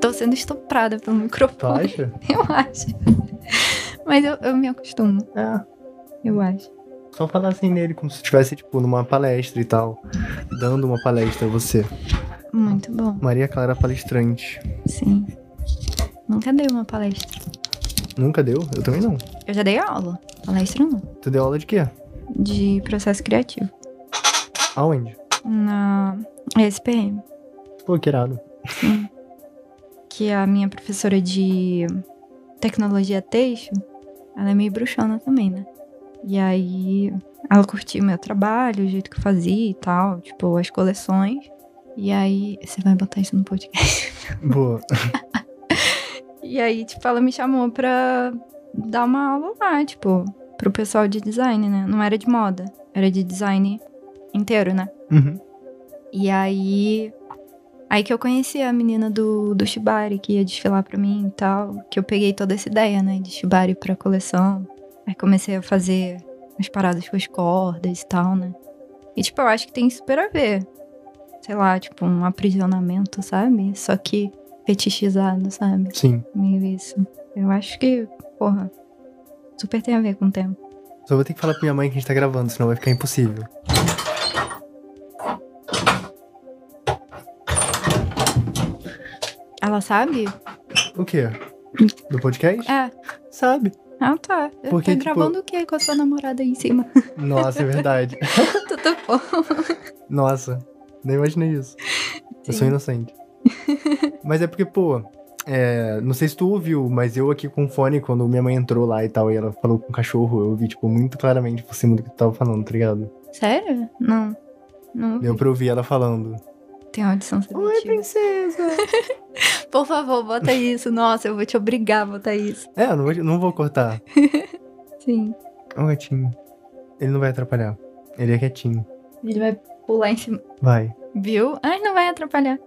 tô sendo estuprada pelo Tu microfone. acha? Eu acho. Mas eu, eu me acostumo, É. eu acho. Só falar assim nele, como se estivesse, tipo, numa palestra e tal. Dando uma palestra a você. Muito bom, Maria Clara palestrante. sim. Nunca dei uma palestra. Nunca deu? Eu também não. Eu já dei aula. Palestra não. Tu deu aula de quê? De processo criativo. Aonde? Na SPM. Pô, que irado. Sim. Que a minha professora de tecnologia têxtil, ela é meio bruxona também, né? E aí ela curtiu meu trabalho, o jeito que eu fazia e tal, tipo, as coleções. E aí, você vai botar isso no podcast. Boa. E aí, tipo, ela me chamou pra dar uma aula lá, tipo, pro pessoal de design, né? Não era de moda, era de design inteiro, né? Uhum. E aí. Aí que eu conheci a menina do, do Shibari, que ia desfilar pra mim e tal. Que eu peguei toda essa ideia, né? De Shibari pra coleção. Aí comecei a fazer as paradas com as cordas e tal, né? E, tipo, eu acho que tem super a ver. Sei lá, tipo, um aprisionamento, sabe? Só que fetichizado, sabe? Sim. Meio isso. Eu acho que, porra, super tem a ver com o tempo. Só vou ter que falar pra minha mãe que a gente tá gravando, senão vai ficar impossível. Ela sabe? O quê? Do podcast? É. Sabe. Ah, tá. Eu Porque, tô tipo- gravando o quê com a sua namorada aí em cima? Nossa, é verdade. Tudo bom. Nossa, nem imaginei isso. Eu sou Sim. inocente. mas é porque, pô, é, não sei se tu ouviu, mas eu aqui com fone, quando minha mãe entrou lá e tal, e ela falou com o cachorro, eu ouvi, tipo, muito claramente por cima do que tu tava falando, tá ligado? Sério? Não. Não. Deu pra ouvir ela falando. Tem audição Oi, seletiva. princesa! Por favor, bota isso. Nossa, eu vou te obrigar a botar isso. é, eu não vou, não vou cortar. Sim. É um gatinho. Ele não vai atrapalhar. Ele é quietinho. Ele vai pular em cima. Vai. Viu? Ai, não vai atrapalhar.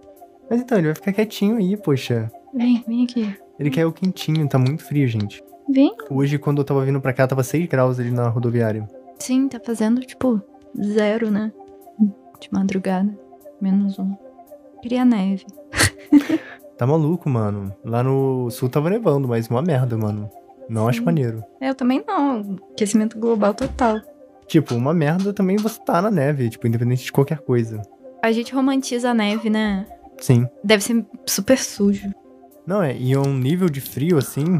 Mas então, ele vai ficar quietinho aí, poxa. Vem, vem aqui. Ele quer o quentinho, tá muito frio, gente. Vem. Hoje, quando eu tava vindo pra cá, tava 6 graus ali na rodoviária. Sim, tá fazendo, tipo, zero, né? De madrugada. Menos um. Queria neve. Tá maluco, mano. Lá no sul tava nevando, mas uma merda, mano. Não acho Sim. maneiro. Eu também não. Aquecimento global total. Tipo, uma merda também você tá na neve, tipo, independente de qualquer coisa. A gente romantiza a neve, né? Sim. Deve ser super sujo. Não, é, e é um nível de frio assim.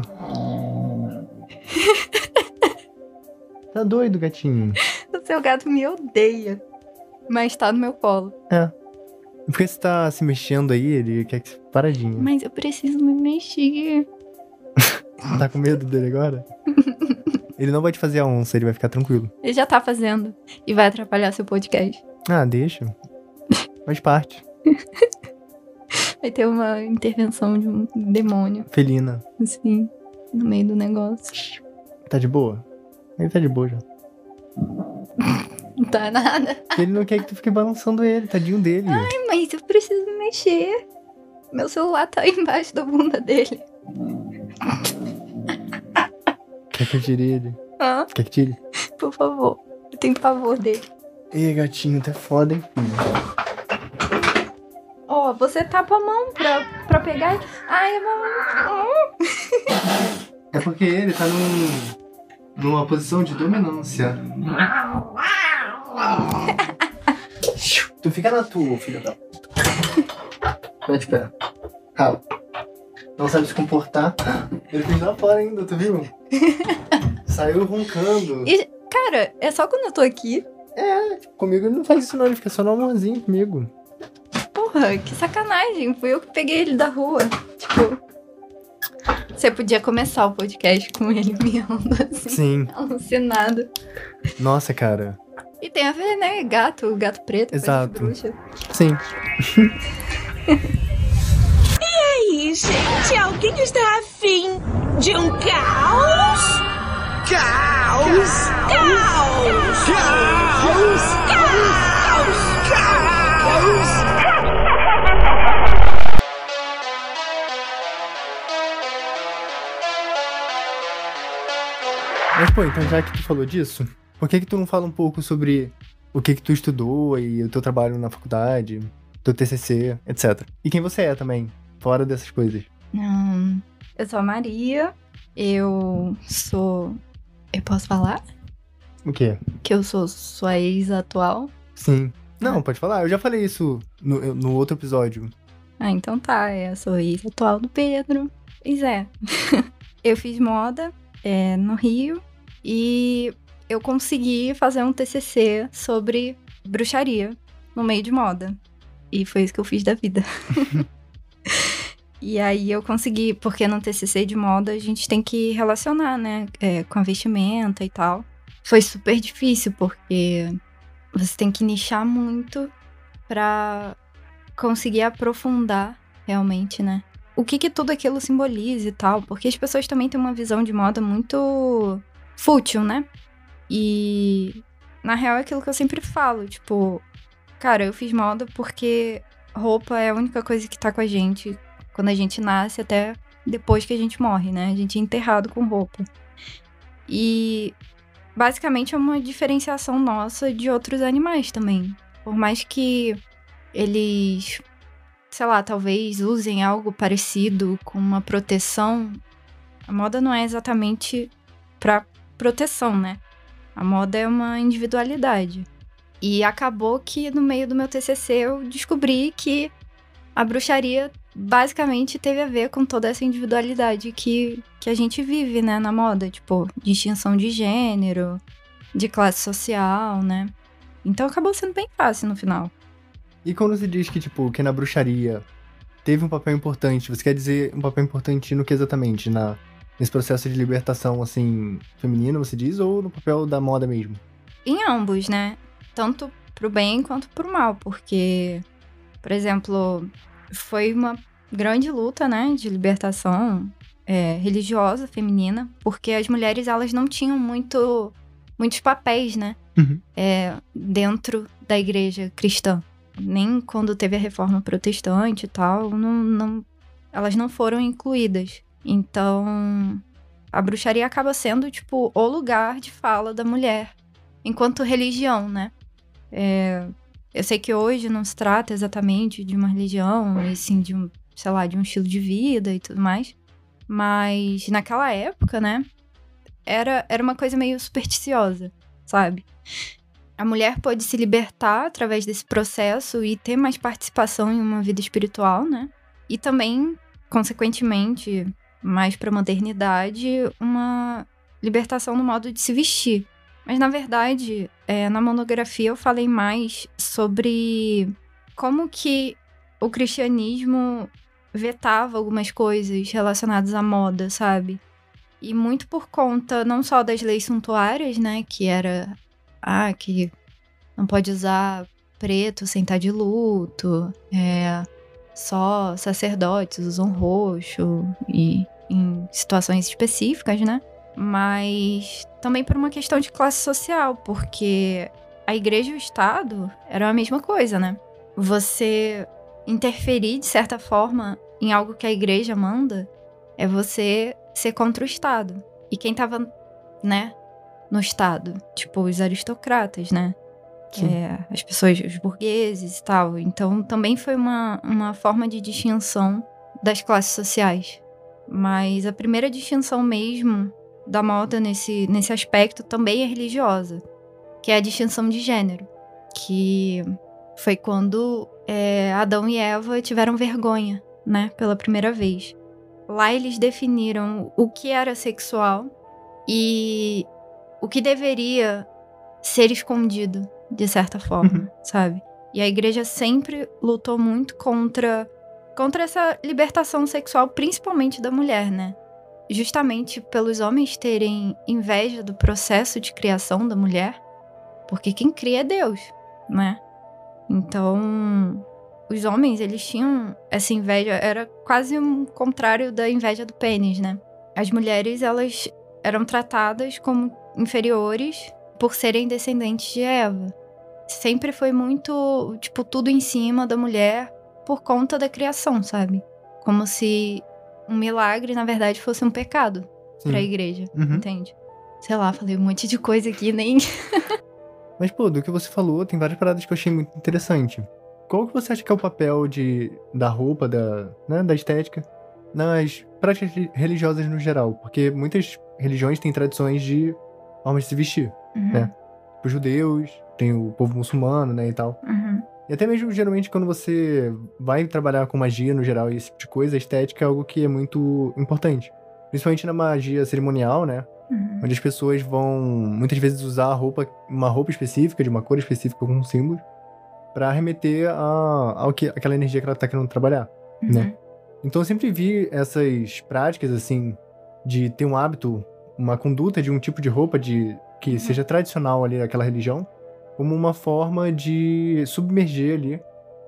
tá doido, gatinho. O seu gato me odeia. Mas tá no meu colo. E Por que você tá se mexendo aí? Ele quer que você paradinho. Mas eu preciso me mexer. Tá com medo dele agora? ele não vai te fazer a onça, ele vai ficar tranquilo. Ele já tá fazendo. E vai atrapalhar seu podcast. Ah, deixa. Faz parte. Vai ter uma intervenção de um demônio, Felina. assim, no meio do negócio. Tá de boa? Ele tá de boa já. Não tá nada. Ele não quer que tu fique balançando ele, tadinho dele. Mas eu preciso me mexer. Meu celular tá aí embaixo da bunda dele. Quer que eu tire ele? Ah, Quer que tire? por favor. Eu tenho pavor dele. Ei, gatinho, tá foda, hein? Ó, você tapa a mão pra, pra pegar. e- Ai, a mão. É porque ele tá num. numa posição de dominância. tu fica na tua, filho da. Mete pé. Cala. Não sabe se comportar. Ele fez lá fora ainda, tu viu? Saiu roncando. E- Cara, é só quando eu tô aqui. Comigo ele não faz isso não, ele fica só no amorzinho comigo. Porra, que sacanagem. Fui eu que peguei ele da rua. Tipo. Você podia começar o podcast com ele miando assim, Sim. alucinado. Nossa, cara. E tem a ver, né? Gato, gato preto, Exato. bruxa. Sim. aí, gente? Alguém está afim de um caos? Caos! Caos! Caos! Caos! Caos! Mas, pô, então já que tu falou disso, por que que tu não fala um pouco sobre o que que tu estudou e o teu trabalho na faculdade, teu TCC, etc. E quem você é também. fora dessas coisas. Hum, eu sou a Maria, eu sou. Eu posso falar? O quê? Que eu sou sua ex atual? Sim. Não, pode falar. Eu já falei isso no, no outro episódio. Ah, então tá, é, eu sou ex atual do Pedro. Pois é. eu fiz moda é, no Rio e eu consegui fazer um TCC sobre bruxaria no meio de moda. E foi isso que eu fiz da vida. e aí eu consegui, porque no TCC de moda a gente tem que relacionar, né, é, com a vestimenta e tal. Foi super difícil, porque você tem que nichar muito pra conseguir aprofundar realmente, né? O que que tudo aquilo simboliza e tal, porque as pessoas também têm uma visão de moda muito fútil, né? E na real é aquilo que eu sempre falo, tipo, cara, eu fiz moda porque roupa é a única coisa que tá com a gente quando a gente nasce até depois que a gente morre, né? A gente é enterrado com roupa. E basicamente é uma diferenciação nossa de outros animais também. Por mais que eles, sei lá, talvez usem algo parecido com uma proteção, a moda não é exatamente para proteção, né? A moda é uma individualidade. E acabou que no meio do meu TCC eu descobri que a bruxaria basicamente teve a ver com toda essa individualidade que, que a gente vive, né, na moda, tipo, distinção de gênero, de classe social, né? Então acabou sendo bem fácil no final. E quando você diz que, tipo, que na bruxaria teve um papel importante, você quer dizer um papel importante no que exatamente? Na, nesse processo de libertação, assim, feminino, você diz, ou no papel da moda mesmo? Em ambos, né? Tanto pro bem quanto pro mal, porque, por exemplo, foi uma grande luta, né, de libertação é, religiosa feminina, porque as mulheres elas não tinham muito muitos papéis, né, Uhum. é, dentro da igreja cristã. Nem quando teve a reforma protestante e tal, não, não, elas não foram incluídas. Então, a bruxaria acaba sendo, tipo, o lugar de fala da mulher, enquanto religião, né? É, eu sei que hoje não se trata exatamente de uma religião, e sim de um, sei lá, de um estilo de vida e tudo mais. Mas naquela época, né? Era, era uma coisa meio supersticiosa, sabe? A mulher pode se libertar através desse processo e ter mais participação em uma vida espiritual, né? E também, consequentemente, mais para a modernidade, uma libertação no modo de se vestir. Mas na verdade, é, na monografia eu falei mais sobre como que o cristianismo vetava algumas coisas relacionadas à moda, sabe? E muito por conta não só das leis suntuárias, né, que era ah, que não pode usar preto sem estar de luto, é, só sacerdotes usam roxo e em situações específicas, né? Mas também por uma questão de classe social, porque a igreja e o Estado eram a mesma coisa, né? Você interferir de certa forma em algo que a igreja manda é você ser contra o Estado. E quem tava, né, no Estado? Tipo, os aristocratas, né? É, as pessoas, os burgueses e tal. Então também foi uma, uma forma de distinção das classes sociais. Mas a primeira distinção mesmo da moda nesse, nesse aspecto também é religiosa, que é a distinção de gênero, que foi quando é, Adão e Eva tiveram vergonha, né, pela primeira vez. Lá eles definiram o que era sexual e o que deveria ser escondido, de certa forma, Uhum. sabe? E a igreja sempre lutou muito contra contra essa libertação sexual, principalmente da mulher, né? Justamente pelos homens terem inveja do processo de criação da mulher, porque quem cria é Deus, né? Então, os homens, eles tinham essa inveja, era quase um contrário da inveja do pênis, né? As mulheres, elas eram tratadas como inferiores por serem descendentes de Eva. Sempre foi muito, tipo, tudo em cima da mulher por conta da criação, sabe? Como se um milagre, na verdade, fosse um pecado Sim. pra igreja, Uhum. entende? Sei lá, falei um monte de coisa aqui, nem. Mas, pô, do que você falou, tem várias paradas que eu achei muito interessante. qual que você acha que é o papel de, da roupa, da, né, da estética, nas práticas religiosas no geral? Porque muitas religiões têm tradições de formas de se vestir, Uhum. né? Os judeus, tem o povo muçulmano, né, e tal. Uhum. E até mesmo, geralmente, quando você vai trabalhar com magia no geral e esse tipo de coisa, a estética é algo que é muito importante. Principalmente na magia cerimonial, né? Uhum. Onde as pessoas vão, muitas vezes, usar roupa, uma roupa específica, de uma cor específica, com um símbolo, pra remeter a, ao que, aquela energia que ela tá querendo trabalhar. né? Então eu sempre vi essas práticas, assim, de ter um hábito, uma conduta de um tipo de roupa de que seja tradicional ali daquela religião, como uma forma de submerger ali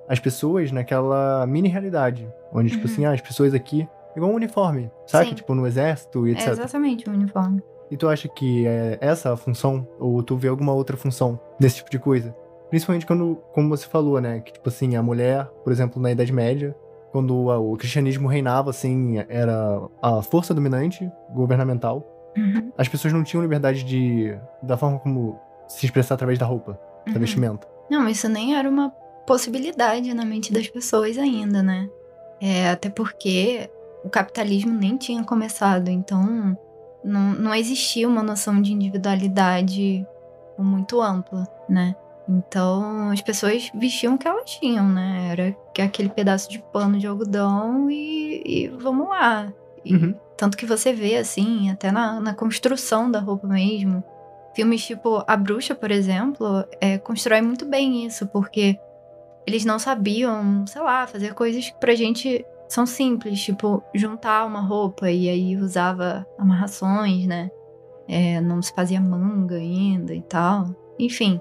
as pessoas naquela mini realidade. Onde, tipo Uhum. assim, ah, as pessoas aqui. Igual um uniforme, sabe? Tipo, no exército e É etc. exatamente o uniforme. E tu acha que é essa a função? Ou tu vê alguma outra função desse tipo de coisa? Principalmente quando, como você falou, né? Que, tipo assim, a mulher, por exemplo, na Idade Média, quando a- o cristianismo reinava, assim, era a força dominante governamental, Uhum. as pessoas não tinham liberdade de. da forma como se expressar através da roupa, da Uhum. vestimenta. Não, isso nem era uma possibilidade na mente das pessoas ainda, né? É, até porque o capitalismo nem tinha começado, então não, não existia uma noção de individualidade muito ampla, né? Então as pessoas vestiam o que elas tinham, né? Era que aquele pedaço de pano de algodão e, e vamos lá. E Uhum. tanto que você vê, assim, até na, na construção da roupa mesmo. Filmes tipo A Bruxa, por exemplo, é, constrói muito bem isso, porque eles não sabiam, sei lá, fazer coisas que pra gente são simples, tipo juntar uma roupa e aí usava amarrações, né? É, não se fazia manga ainda e tal. Enfim.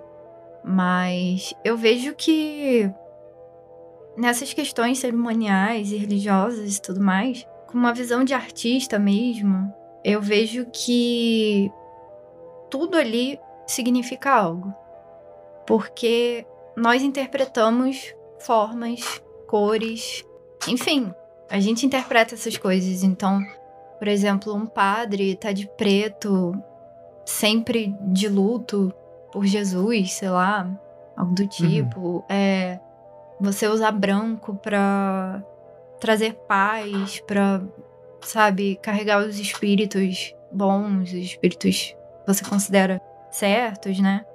Mas eu vejo que nessas questões cerimoniais e religiosas e tudo mais, com uma visão de artista mesmo, eu vejo que tudo ali significa algo. Porque nós interpretamos formas, cores, enfim, a gente interpreta essas coisas. Então, por exemplo, um padre tá de preto, sempre de luto por Jesus, sei lá, algo do tipo. É, você usar branco pra trazer paz, pra, sabe, carregar os espíritos bons, os espíritos você considera certos, né?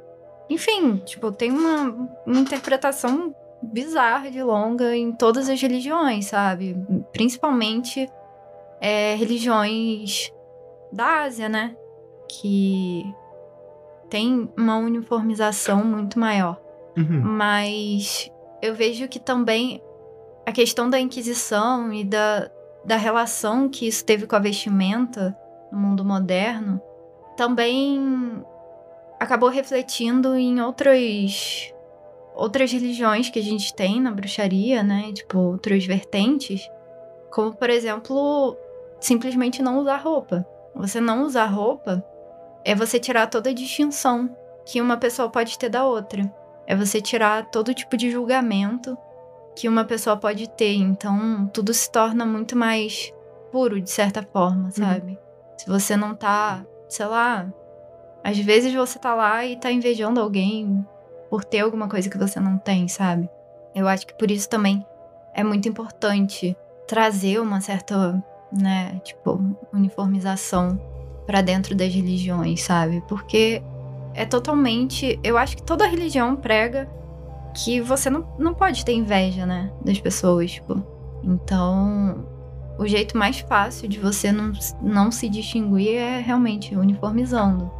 Enfim, tipo, tem uma, uma interpretação bizarra de longa em todas as religiões, sabe? Principalmente é, religiões da Ásia, né? Que tem uma uniformização muito maior. Uhum. Mas eu vejo que também a questão da Inquisição e da, da relação que isso teve com a vestimenta no mundo moderno também acabou refletindo em outras outras religiões que a gente tem na bruxaria, né? Tipo, outras vertentes, como por exemplo, simplesmente não usar roupa. Você não usar roupa é você tirar toda a distinção que uma pessoa pode ter da outra. É você tirar todo tipo de julgamento que uma pessoa pode ter. Então, tudo se torna muito mais puro, de certa forma, sabe? Se você não tá, sei lá. Às vezes você tá lá e tá invejando alguém por ter alguma coisa que você não tem, sabe? Eu acho que por isso também é muito importante trazer uma certa, né, tipo, uniformização pra dentro das religiões, sabe? Porque é totalmente. Eu acho que toda religião prega que você não, não pode ter inveja, né? Das pessoas, tipo. Então, o jeito mais fácil de você não, não se distinguir é realmente uniformizando.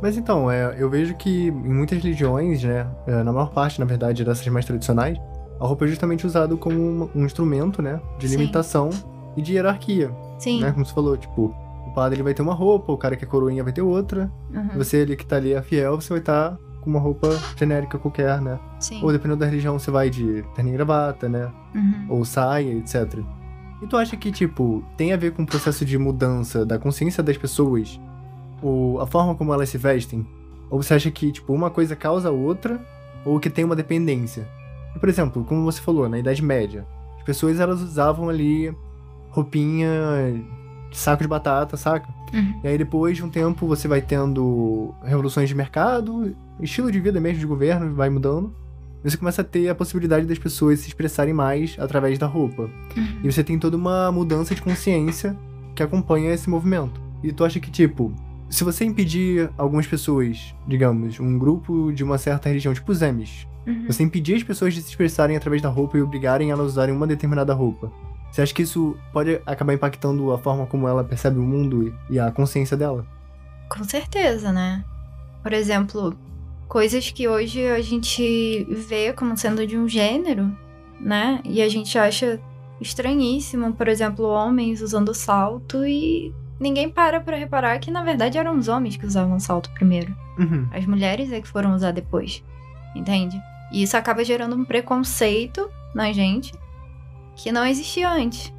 Mas então, é, eu vejo que em muitas religiões, né, é, na maior parte, na verdade, dessas mais tradicionais, a roupa é justamente usada como um, um instrumento, né, de Sim. limitação e de hierarquia, Sim. né, como você falou, tipo, o padre ele vai ter uma roupa, o cara que é coroinha vai ter outra, uhum, você ali que tá ali é fiel, você vai estar com uma roupa genérica qualquer, né, Sim. ou dependendo da religião você vai de terno e gravata, né, uhum. ou saia, etc. E tu acha que, tipo, tem a ver com o processo de mudança da consciência das pessoas, ou a forma como elas se vestem? Ou você acha que, tipo, uma coisa causa a outra, ou que tem uma dependência? E, por exemplo, como você falou, na Idade Média, as pessoas elas usavam ali roupinha saco de batata, saca? Uhum. E aí depois de um tempo você vai tendo revoluções de mercado, estilo de vida mesmo de governo vai mudando. Você começa a ter a possibilidade das pessoas se expressarem mais através da roupa. Uhum. E você tem toda uma mudança de consciência que acompanha esse movimento. E tu acha que, tipo, se você impedir algumas pessoas, digamos, um grupo de uma certa religião, tipo os Amish, Uhum. você impedir as pessoas de se expressarem através da roupa e obrigarem elas a usarem uma determinada roupa, você acha que isso pode acabar impactando a forma como ela percebe o mundo e a consciência dela? Com certeza, né? Por exemplo, coisas que hoje a gente vê como sendo de um gênero, né? E a gente acha estranhíssimo, por exemplo, homens usando salto e ninguém para pra reparar que na verdade eram os homens que usavam salto primeiro. Uhum. As mulheres é que foram usar depois. Entende? E isso acaba gerando um preconceito na gente que não existia antes.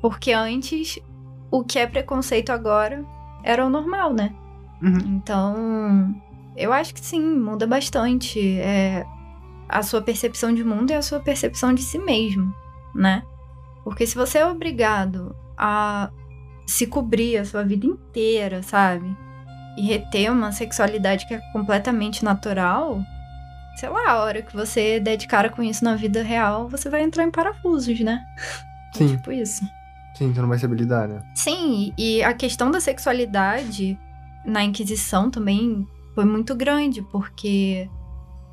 Porque antes, o que é preconceito agora era o normal, né? Uhum. Então, eu acho que sim, muda bastante. É, a sua percepção de mundo e a sua percepção de si mesmo, né? Porque se você é obrigado a se cobrir a sua vida inteira, sabe? E reter uma sexualidade que é completamente natural, sei lá, a hora que você der de cara com isso na vida real, você vai entrar em parafusos, né? Sim, Tipo isso. sim, tu não vai saber lidar, né? Sim, e a questão da sexualidade na Inquisição também foi muito grande, porque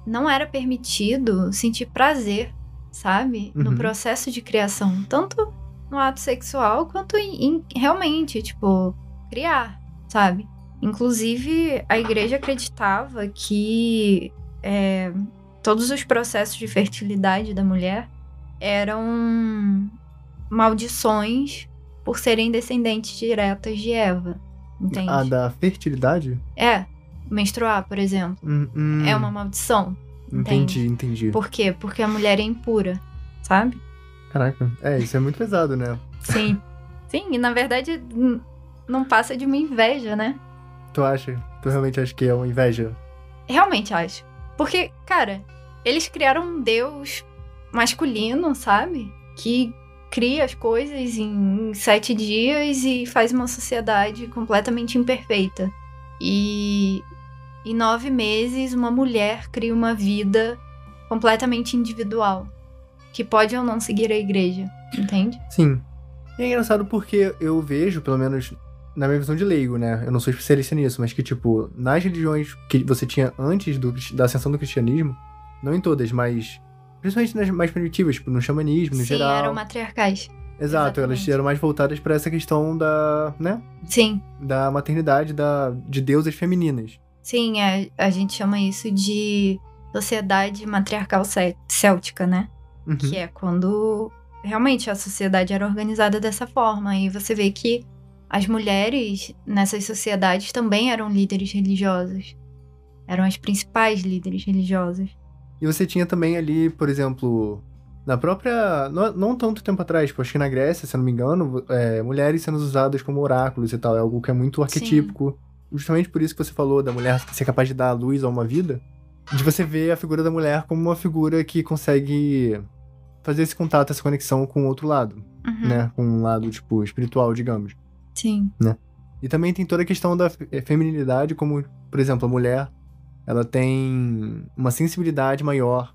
não era permitido sentir prazer, sabe? No Uhum. processo de criação. Tanto no ato sexual quanto em, em realmente, tipo, criar, sabe? Inclusive, a igreja acreditava que é, todos os processos de fertilidade da mulher eram maldições por serem descendentes diretas de Eva. Entende? A da fertilidade? É, menstruar, por exemplo, Hum, hum, é uma maldição. Entendi, entendi. Por quê? Porque a mulher é impura, sabe? Caraca, é, isso é muito pesado, né? Sim. Sim, e na verdade não passa de uma inveja, né? Tu acha? Tu realmente acha que é uma inveja? Realmente acho. Porque, cara, eles criaram um deus masculino, sabe? Que cria as coisas em sete dias e faz uma sociedade completamente imperfeita. E em nove meses, uma mulher cria uma vida completamente individual. Que pode ou não seguir a igreja, entende? Sim. E é engraçado porque eu vejo, pelo menos na minha visão de leigo, né? Eu não sou especialista nisso, mas que, tipo, nas religiões que você tinha antes do, da ascensão do cristianismo, não em todas, mas principalmente nas mais primitivas, tipo, no xamanismo, no Sim, geral. eram matriarcais. Exato, elas exatamente. eram mais voltadas pra essa questão da, né? Sim, Da maternidade, da, de deusas femininas. Sim, a, a gente chama isso de sociedade matriarcal cé- céltica, né? Uhum. Que é quando realmente a sociedade era organizada dessa forma. E você vê que as mulheres nessas sociedades também eram líderes religiosos. Eram as principais líderes religiosas. E você tinha também ali, por exemplo, na própria. Não, não tanto tempo atrás, tipo, acho que na Grécia, se eu não me engano, é, mulheres sendo usadas como oráculos e tal. É algo que é muito arquetípico. Justamente por isso que você falou da mulher ser capaz de dar a luz a uma vida. De você ver a figura da mulher como uma figura que consegue fazer esse contato, essa conexão com o outro lado, Uhum. né? Com um lado, tipo, espiritual, digamos. Sim. E também tem toda a questão da fe- feminilidade, como, por exemplo, a mulher, ela tem uma sensibilidade maior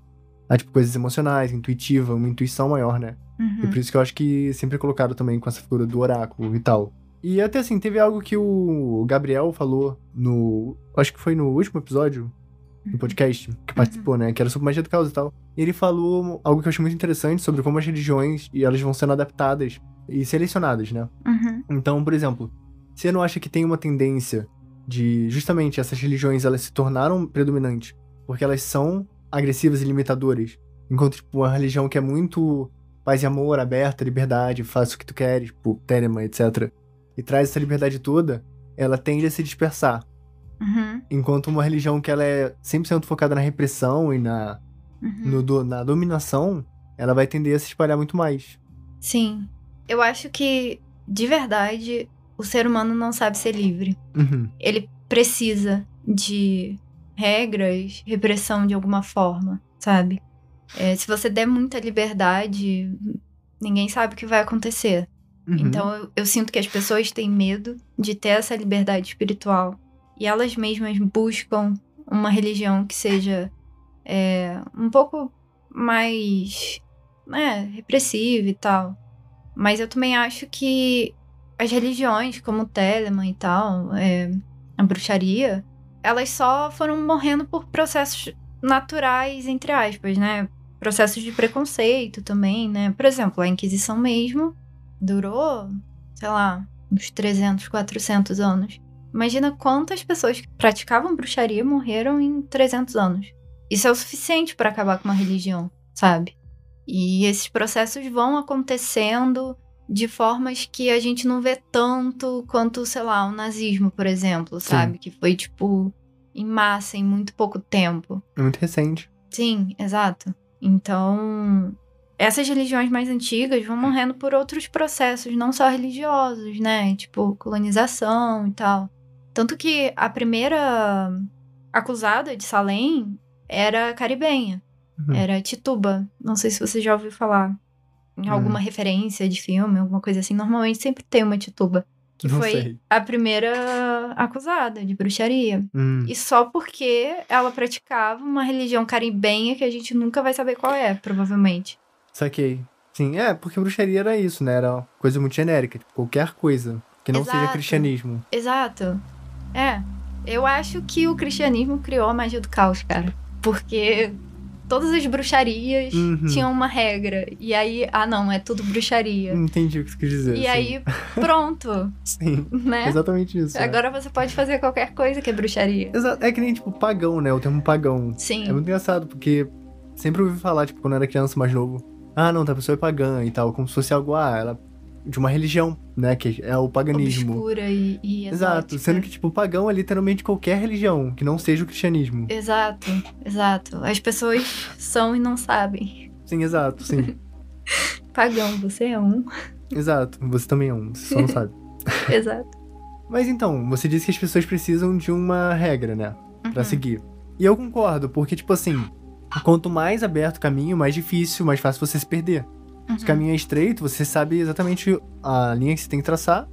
a, tipo, coisas emocionais, intuitiva, uma intuição maior, né? E Uhum. por isso que eu acho que sempre é colocado também com essa figura do oráculo e tal. E até assim, teve algo que o Gabriel falou no. Acho que foi no último episódio do podcast que participou, né? Que era sobre magia do caos e tal. E ele falou algo que eu achei muito interessante sobre como as religiões e elas vão sendo adaptadas e selecionadas, né? Uhum. Então, por exemplo, você não acha que tem uma tendência de justamente essas religiões elas se tornaram predominantes porque elas são agressivas e limitadoras, enquanto tipo uma religião que é muito paz e amor, aberta, liberdade, faça o que tu queres, tipo, Telema, etc. E traz essa liberdade toda, ela tende a se dispersar. Uhum. Enquanto uma religião que ela é 100% focada na repressão e na, Uhum. no do- na dominação, ela vai tender a se espalhar muito mais. Sim. Eu acho que, de verdade, o ser humano não sabe ser livre. Uhum. Ele precisa de regras, repressão de alguma forma, sabe? É, se você der muita liberdade, ninguém sabe o que vai acontecer. Uhum. Então eu, eu sinto que as pessoas têm medo de ter essa liberdade espiritual. E elas mesmas buscam uma religião que seja é, um pouco mais, né, repressiva e tal. Mas eu também acho que as religiões, como o Telemann e tal, é, a bruxaria, elas só foram morrendo por processos naturais, entre aspas, né? Processos de preconceito também, né? Por exemplo, a Inquisição mesmo durou, sei lá, uns 300, 400 anos. Imagina quantas pessoas que praticavam bruxaria morreram em 300 anos. Isso é o suficiente para acabar com uma religião, sabe? E esses processos vão acontecendo de formas que a gente não vê tanto quanto, sei lá, o nazismo, por exemplo, sabe? Sim. Que foi, tipo, em massa em muito pouco tempo. É muito recente. Sim, exato. Então, essas religiões mais antigas vão morrendo por outros processos, não só religiosos, né? Tipo, colonização e tal. Tanto que a primeira acusada de Salem era caribenha. Uhum. Era Tituba. Não sei se você já ouviu falar. Em alguma uhum. referência de filme, alguma coisa assim. Normalmente sempre tem uma Tituba. Que Não foi sei. a primeira acusada de bruxaria. Hum. E só porque ela praticava uma religião caribenha que a gente nunca vai saber qual é, provavelmente. Saquei. Sim, é, porque bruxaria era isso, né? Era coisa muito genérica, tipo, qualquer coisa que não Exato. seja cristianismo. Exato. É. Eu acho que o cristianismo criou a magia do caos, cara. Porque todas as bruxarias uhum. tinham uma regra. E aí, ah, não, é tudo bruxaria. Entendi o que você quis dizer. E sim. aí, pronto. sim. Né? Exatamente isso. É. Agora é. você pode fazer qualquer coisa que é bruxaria. Exato. É que nem, tipo, pagão, né? O termo pagão. Sim. É muito engraçado, porque sempre ouvi falar, tipo, quando eu era criança mais novo. Ah, não, tá, a pessoa é pagã e tal. Como se fosse algo, ah, ela de uma religião, né? Que é o paganismo. Obscura e, e Exato. Sendo que, tipo, o pagão é literalmente qualquer religião, que não seja o cristianismo. Exato, exato. As pessoas são e não sabem. Sim, exato, sim. pagão, você é um. Exato, você também é um, você só não sabe. exato. Mas então, você disse que as pessoas precisam de uma regra, né? Pra uhum. seguir. E eu concordo, porque, tipo assim, quanto mais aberto o caminho, mais difícil, mais fácil você se perder. Uhum. Se o caminho é estreito, você sabe exatamente a linha que você tem que traçar,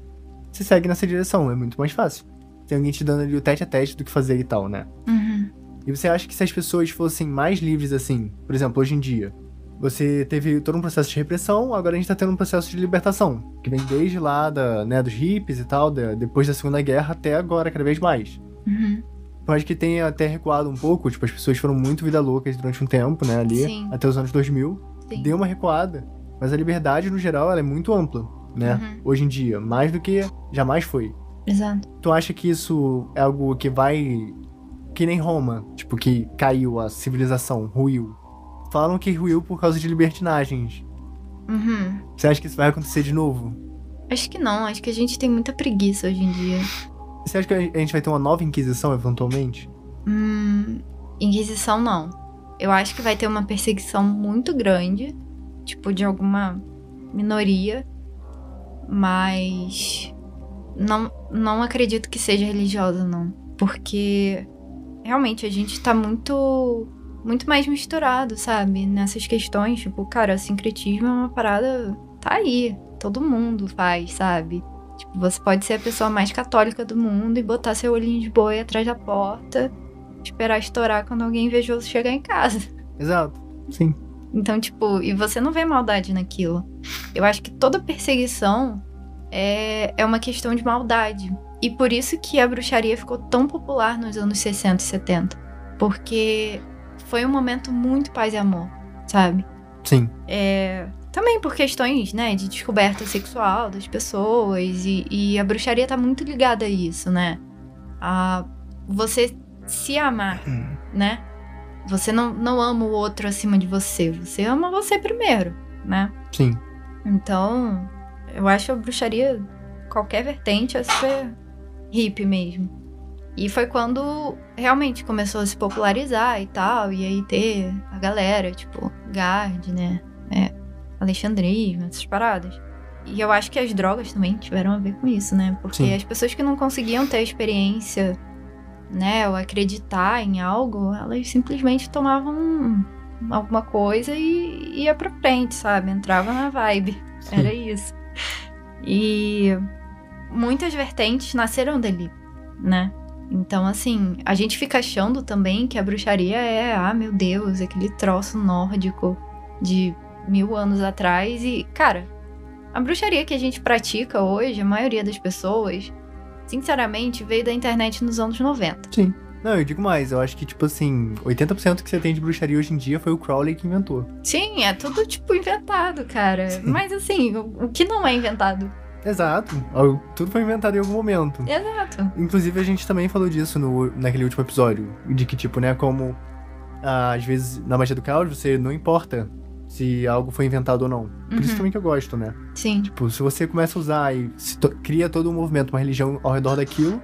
você segue nessa direção, é muito mais fácil. Tem alguém te dando ali o tete a tete do que fazer e tal, né? Uhum. E você acha que se as pessoas fossem mais livres assim, por exemplo, hoje em dia, você teve todo um processo de repressão, agora a gente tá tendo um processo de libertação, que vem desde lá da, né, dos hippies e tal, da, depois da Segunda Guerra até agora, cada vez mais. Uhum. Eu acho que tenha até recuado um pouco, tipo, as pessoas foram muito vida loucas durante um tempo, né, ali, Sim. até os anos 2000. Sim. Deu uma recuada. Mas a liberdade, no geral, ela é muito ampla, né? Uhum. Hoje em dia, mais do que jamais foi. Exato. Tu acha que isso é algo que vai. Que nem Roma, tipo, que caiu a civilização, ruiu. Falam que ruiu por causa de libertinagens. Uhum. Você acha que isso vai acontecer de novo? Acho que não, acho que a gente tem muita preguiça hoje em dia. Você acha que a gente vai ter uma nova Inquisição eventualmente? Hum. Inquisição não. Eu acho que vai ter uma perseguição muito grande tipo, de alguma minoria, mas não, não acredito que seja religiosa, não. Porque realmente a gente tá muito muito mais misturado, sabe? Nessas questões, tipo, cara, sincretismo é uma parada. tá aí. Todo mundo faz, sabe? Tipo, você pode ser a pessoa mais católica do mundo e botar seu olhinho de boi atrás da porta, esperar estourar quando alguém invejoso chegar em casa. Exato. Sim. Então, tipo, e você não vê maldade naquilo. Eu acho que toda perseguição é, é uma questão de maldade. E por isso que a bruxaria ficou tão popular nos anos 60 e 70. Porque foi um momento muito paz e amor, sabe? Sim. É, também por questões, né, de descoberta sexual das pessoas. E, e a bruxaria tá muito ligada a isso, né? A você se amar, hum. né? Você não, não ama o outro acima de você. Você ama você primeiro, né? Sim. Então, eu acho a bruxaria, qualquer vertente, é super hippie mesmo. E foi quando realmente começou a se popularizar e tal, e aí ter a galera, tipo, Gard, né? É, Alexandrismo, essas paradas. E eu acho que as drogas também tiveram a ver com isso, né? Porque Sim. as pessoas que não conseguiam ter a experiência né, ou acreditar em algo, elas simplesmente tomavam alguma coisa e ia pra frente, sabe? Entrava na vibe. Sim. Era isso. E muitas vertentes nasceram dali, né? Então, assim, a gente fica achando também que a bruxaria é, ah, meu Deus, aquele troço nórdico de mil anos atrás. E, cara, a bruxaria que a gente pratica hoje, a maioria das pessoas, sinceramente, veio da internet nos anos 90. Sim. Não, eu digo mais, eu acho que, tipo assim, 80% que você tem de bruxaria hoje em dia foi o Crowley que inventou. Sim, é tudo, tipo, inventado, cara. Sim. Mas, assim, o, o que não é inventado? Exato. Tudo foi inventado em algum momento. Exato. Inclusive, a gente também falou disso no, naquele último episódio. De que, tipo, né, como ah, às vezes na magia do caos você não importa se algo foi inventado ou não. Por uhum. isso também que eu gosto, né? Sim. Tipo, se você começa a usar e to cria todo um movimento, uma religião ao redor daquilo,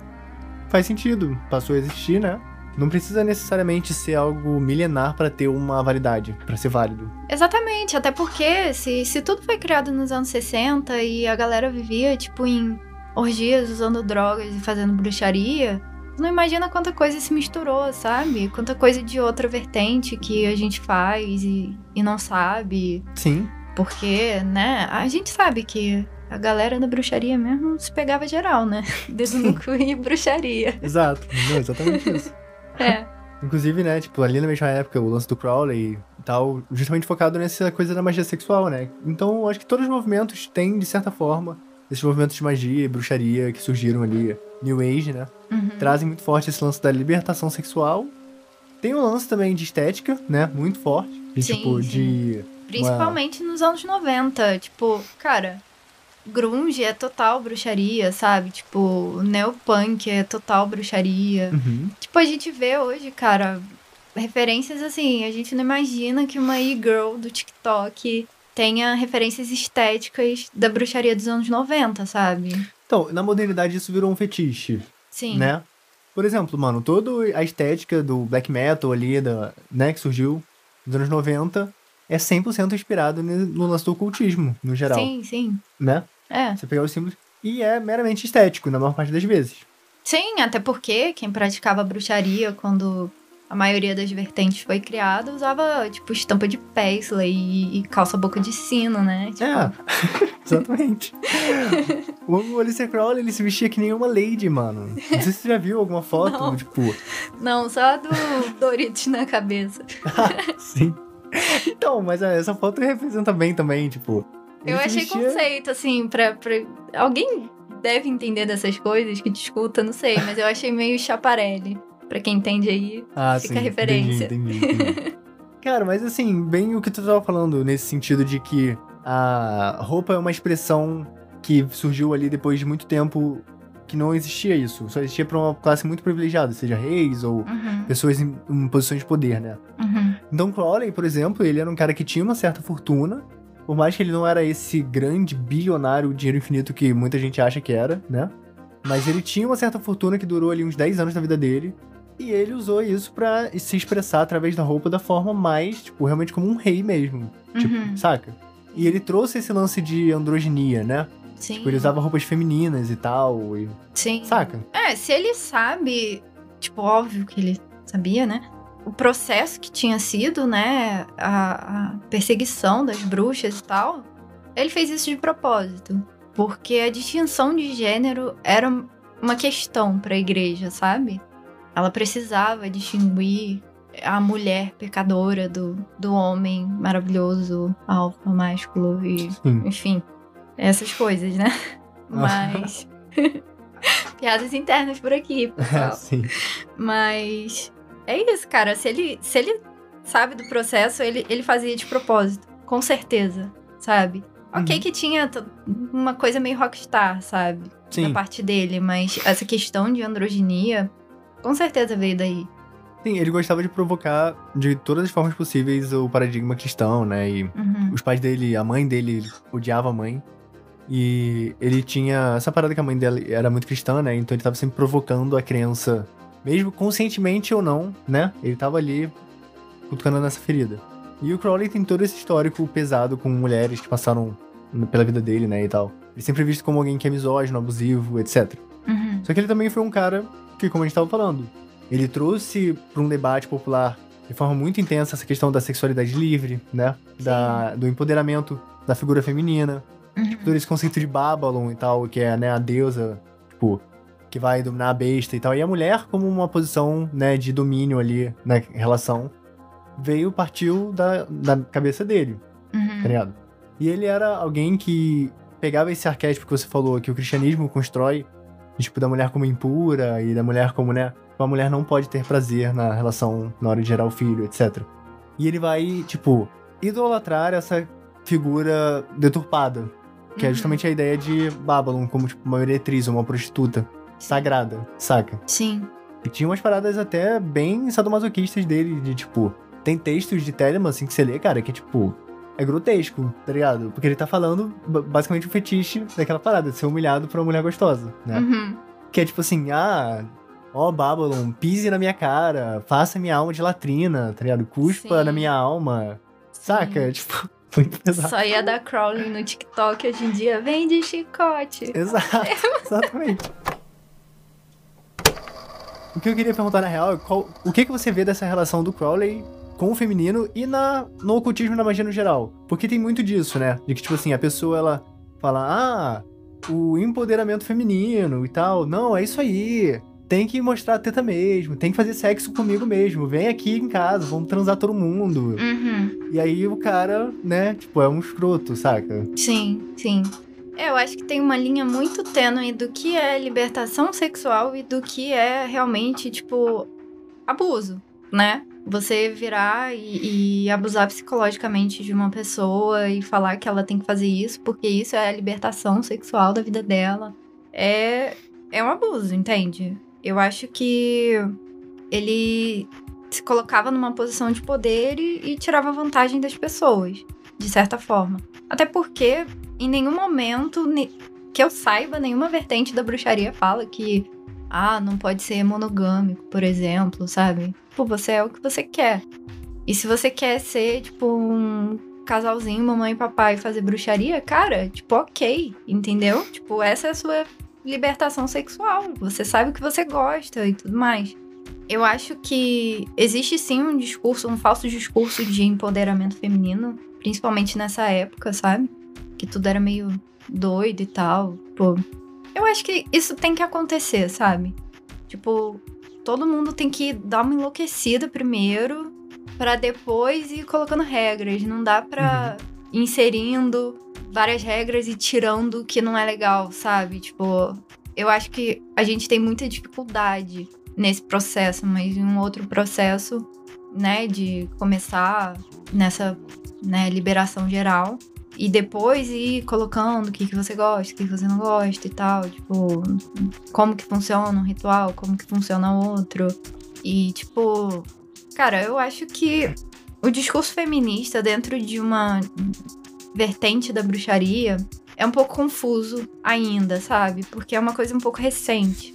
faz sentido. Passou a existir, né? Não precisa necessariamente ser algo milenar para ter uma validade, para ser válido. Exatamente, até porque se, se tudo foi criado nos anos 60 e a galera vivia, tipo, em orgias, usando drogas e fazendo bruxaria, não imagina quanta coisa se misturou, sabe? Quanta coisa de outra vertente que a gente faz e, e não sabe. Sim. Porque, né, a gente sabe que a galera da bruxaria mesmo se pegava geral, né? Dedo no cu e bruxaria. Exato, não, exatamente isso. É. Inclusive, né, tipo, ali na mesma época, o lance do Crowley e tal, justamente focado nessa coisa da magia sexual, né? Então, acho que todos os movimentos têm, de certa forma, esses movimentos de magia e bruxaria que surgiram ali, New Age, né? Uhum. Trazem muito forte esse lance da libertação sexual. Tem um lance também de estética, né? Muito forte. De, sim, tipo, sim. de. Principalmente uma... nos anos 90. Tipo, cara, grunge é total bruxaria, sabe? Tipo, neopunk é total bruxaria. Uhum. Tipo, a gente vê hoje, cara, referências assim, a gente não imagina que uma e-girl do TikTok tenha referências estéticas da bruxaria dos anos 90, sabe? Então, na modernidade isso virou um fetiche. Sim. Né? Por exemplo, mano, toda a estética do black metal ali, da, né, que surgiu nos anos 90, é 100% inspirado no lance do ocultismo, no geral. Sim, sim. Né? É. Você pegar os símbolos. E é meramente estético, na maior parte das vezes. Sim, até porque quem praticava bruxaria quando a maioria das vertentes foi criada, usava, tipo, estampa de Paisley e, e calça boca de sino, né? Tipo... É, exatamente. o Alistair Crowley, ele se vestia que nem uma lady, mano. Não sei se você já viu alguma foto, Não. tipo... Não, só do Doritos na cabeça. Sim. Então, mas é, essa foto representa bem também, tipo... Eu achei vestia... conceito, assim, pra, pra... Alguém deve entender dessas coisas que te escuta, não sei, mas eu achei meio chaparelli. Pra quem entende aí, ah, fica sim, a referência. Entendi, entendi, entendi. Cara, mas assim, bem o que tu tava falando, nesse sentido de que a roupa é uma expressão que surgiu ali depois de muito tempo que não existia isso. Só existia pra uma classe muito privilegiada, seja reis ou uhum. pessoas em, em, posições de poder, né? Uhum. Então Crowley, por exemplo, ele era um cara que tinha uma certa fortuna, por mais que ele não era esse grande bilionário dinheiro infinito que muita gente acha que era, né? Mas ele tinha uma certa fortuna que durou ali uns 10 anos da vida dele. E ele usou isso para se expressar através da roupa da forma mais, tipo, realmente como um rei mesmo. Tipo, uhum. saca? E ele trouxe esse lance de androginia, né? Sim. Tipo, ele usava roupas femininas e tal. E... Sim. Saca? É, se ele sabe, tipo, óbvio que ele sabia, né? O processo que tinha sido, né? A, a perseguição das bruxas e tal. Ele fez isso de propósito. Porque a distinção de gênero era uma questão para a igreja, sabe? Ela precisava distinguir a mulher pecadora do, do homem maravilhoso, alfa, másculo e, Sim. enfim, essas coisas, né? Mas. Piadas internas por aqui, pessoal. Sim. Mas. É isso, cara. Se ele, se ele sabe do processo, ele, ele fazia de propósito. Com certeza, sabe? Ok, Uhum. que tinha uma coisa meio rockstar, sabe? Sim. Da parte dele, mas essa questão de androginia, com certeza veio daí. Sim, ele gostava de provocar de todas as formas possíveis o paradigma cristão, né? E Uhum. os pais dele, a mãe dele odiava a mãe. E ele tinha essa parada que a mãe dele era muito cristã, né? Então ele tava sempre provocando a crença, mesmo conscientemente ou não, né? Ele tava ali cutucando nessa ferida. E o Crowley tem todo esse histórico pesado com mulheres que passaram pela vida dele, né? E tal. Ele sempre é visto como alguém que é misógino, abusivo, etc. Uhum. Só que ele também foi um cara que, como a gente tava falando, ele trouxe para um debate popular de forma muito intensa essa questão da sexualidade livre, né? Da, do empoderamento da figura feminina. Uhum. Todo esse conceito de Babylon e tal, que é né, a deusa, tipo, que vai dominar a besta e tal. E a mulher, como uma posição, né, de domínio ali na relação, veio, partiu da, da cabeça dele, Uhum. tá ligado? E ele era alguém que pegava esse arquétipo que você falou, que o cristianismo constrói, tipo, da mulher como impura e da mulher como, né, a mulher não pode ter prazer na relação na hora de gerar o filho, etc. E ele vai, tipo, idolatrar essa figura deturpada, que é Uhum. justamente a ideia de Babylon como, tipo, uma meretriz, uma prostituta sagrada, saca? Sim. E tinha umas paradas até bem sadomasoquistas dele, de tipo, tem textos de Telemann, assim, que você lê, cara, que é tipo, é grotesco, tá ligado? Porque ele tá falando ba- basicamente o fetiche daquela parada, de ser humilhado por uma mulher gostosa, né? Uhum. Que é tipo assim, ah, ó Babylon, pise na minha cara, faça minha alma de latrina, tá ligado? Cuspa Sim. na minha alma, saca? Tipo, muito pesado. Só ia dar crawling no TikTok hoje em dia. Vem de chicote. Exato, exatamente. O que eu queria perguntar na real é qual, o que, que você vê dessa relação do Crowley com o feminino e na, no ocultismo e na magia no geral? Porque tem muito disso, né? De que, tipo assim, a pessoa ela fala, ah, o empoderamento feminino e tal. Não, é isso aí. Tem que mostrar a teta mesmo, tem que fazer sexo comigo mesmo. Vem aqui em casa, vamos transar todo mundo. Uhum. E aí o cara, né, tipo, é um escroto, saca? Sim, sim. Eu acho que tem uma linha muito tênue do que é libertação sexual e do que é realmente, tipo, abuso, né? Você virar e, e abusar psicologicamente de uma pessoa e falar que ela tem que fazer isso porque isso é a libertação sexual da vida dela. É, é um abuso, entende? Eu acho que ele se colocava numa posição de poder e, e tirava vantagem das pessoas, de certa forma. Até porque em nenhum momento que eu saiba, nenhuma vertente da bruxaria fala que ah, não pode ser monogâmico, por exemplo, sabe? Tipo, você é o que você quer. E se você quer ser, tipo, um casalzinho, mamãe e papai, fazer bruxaria, cara, tipo, ok, entendeu? Tipo, essa é a sua libertação sexual. Você sabe o que você gosta e tudo mais. Eu acho que existe sim um discurso, um falso discurso de empoderamento feminino, principalmente nessa época, sabe? Que tudo era meio doido e tal. Pô, eu acho que isso tem que acontecer, sabe? Tipo, todo mundo tem que dar uma enlouquecida primeiro, pra depois ir colocando regras. Não dá pra ir inserindo várias regras e tirando o que não é legal, sabe? Tipo, eu acho que a gente tem muita dificuldade nesse processo, mas em um outro processo, né, de começar nessa né, liberação geral e depois ir colocando o que, que você gosta, o que, que você não gosta e tal, tipo, como que funciona um ritual, como que funciona outro. E, tipo, cara, eu acho que o discurso feminista dentro de uma vertente da bruxaria é um pouco confuso ainda, sabe? Porque é uma coisa um pouco recente.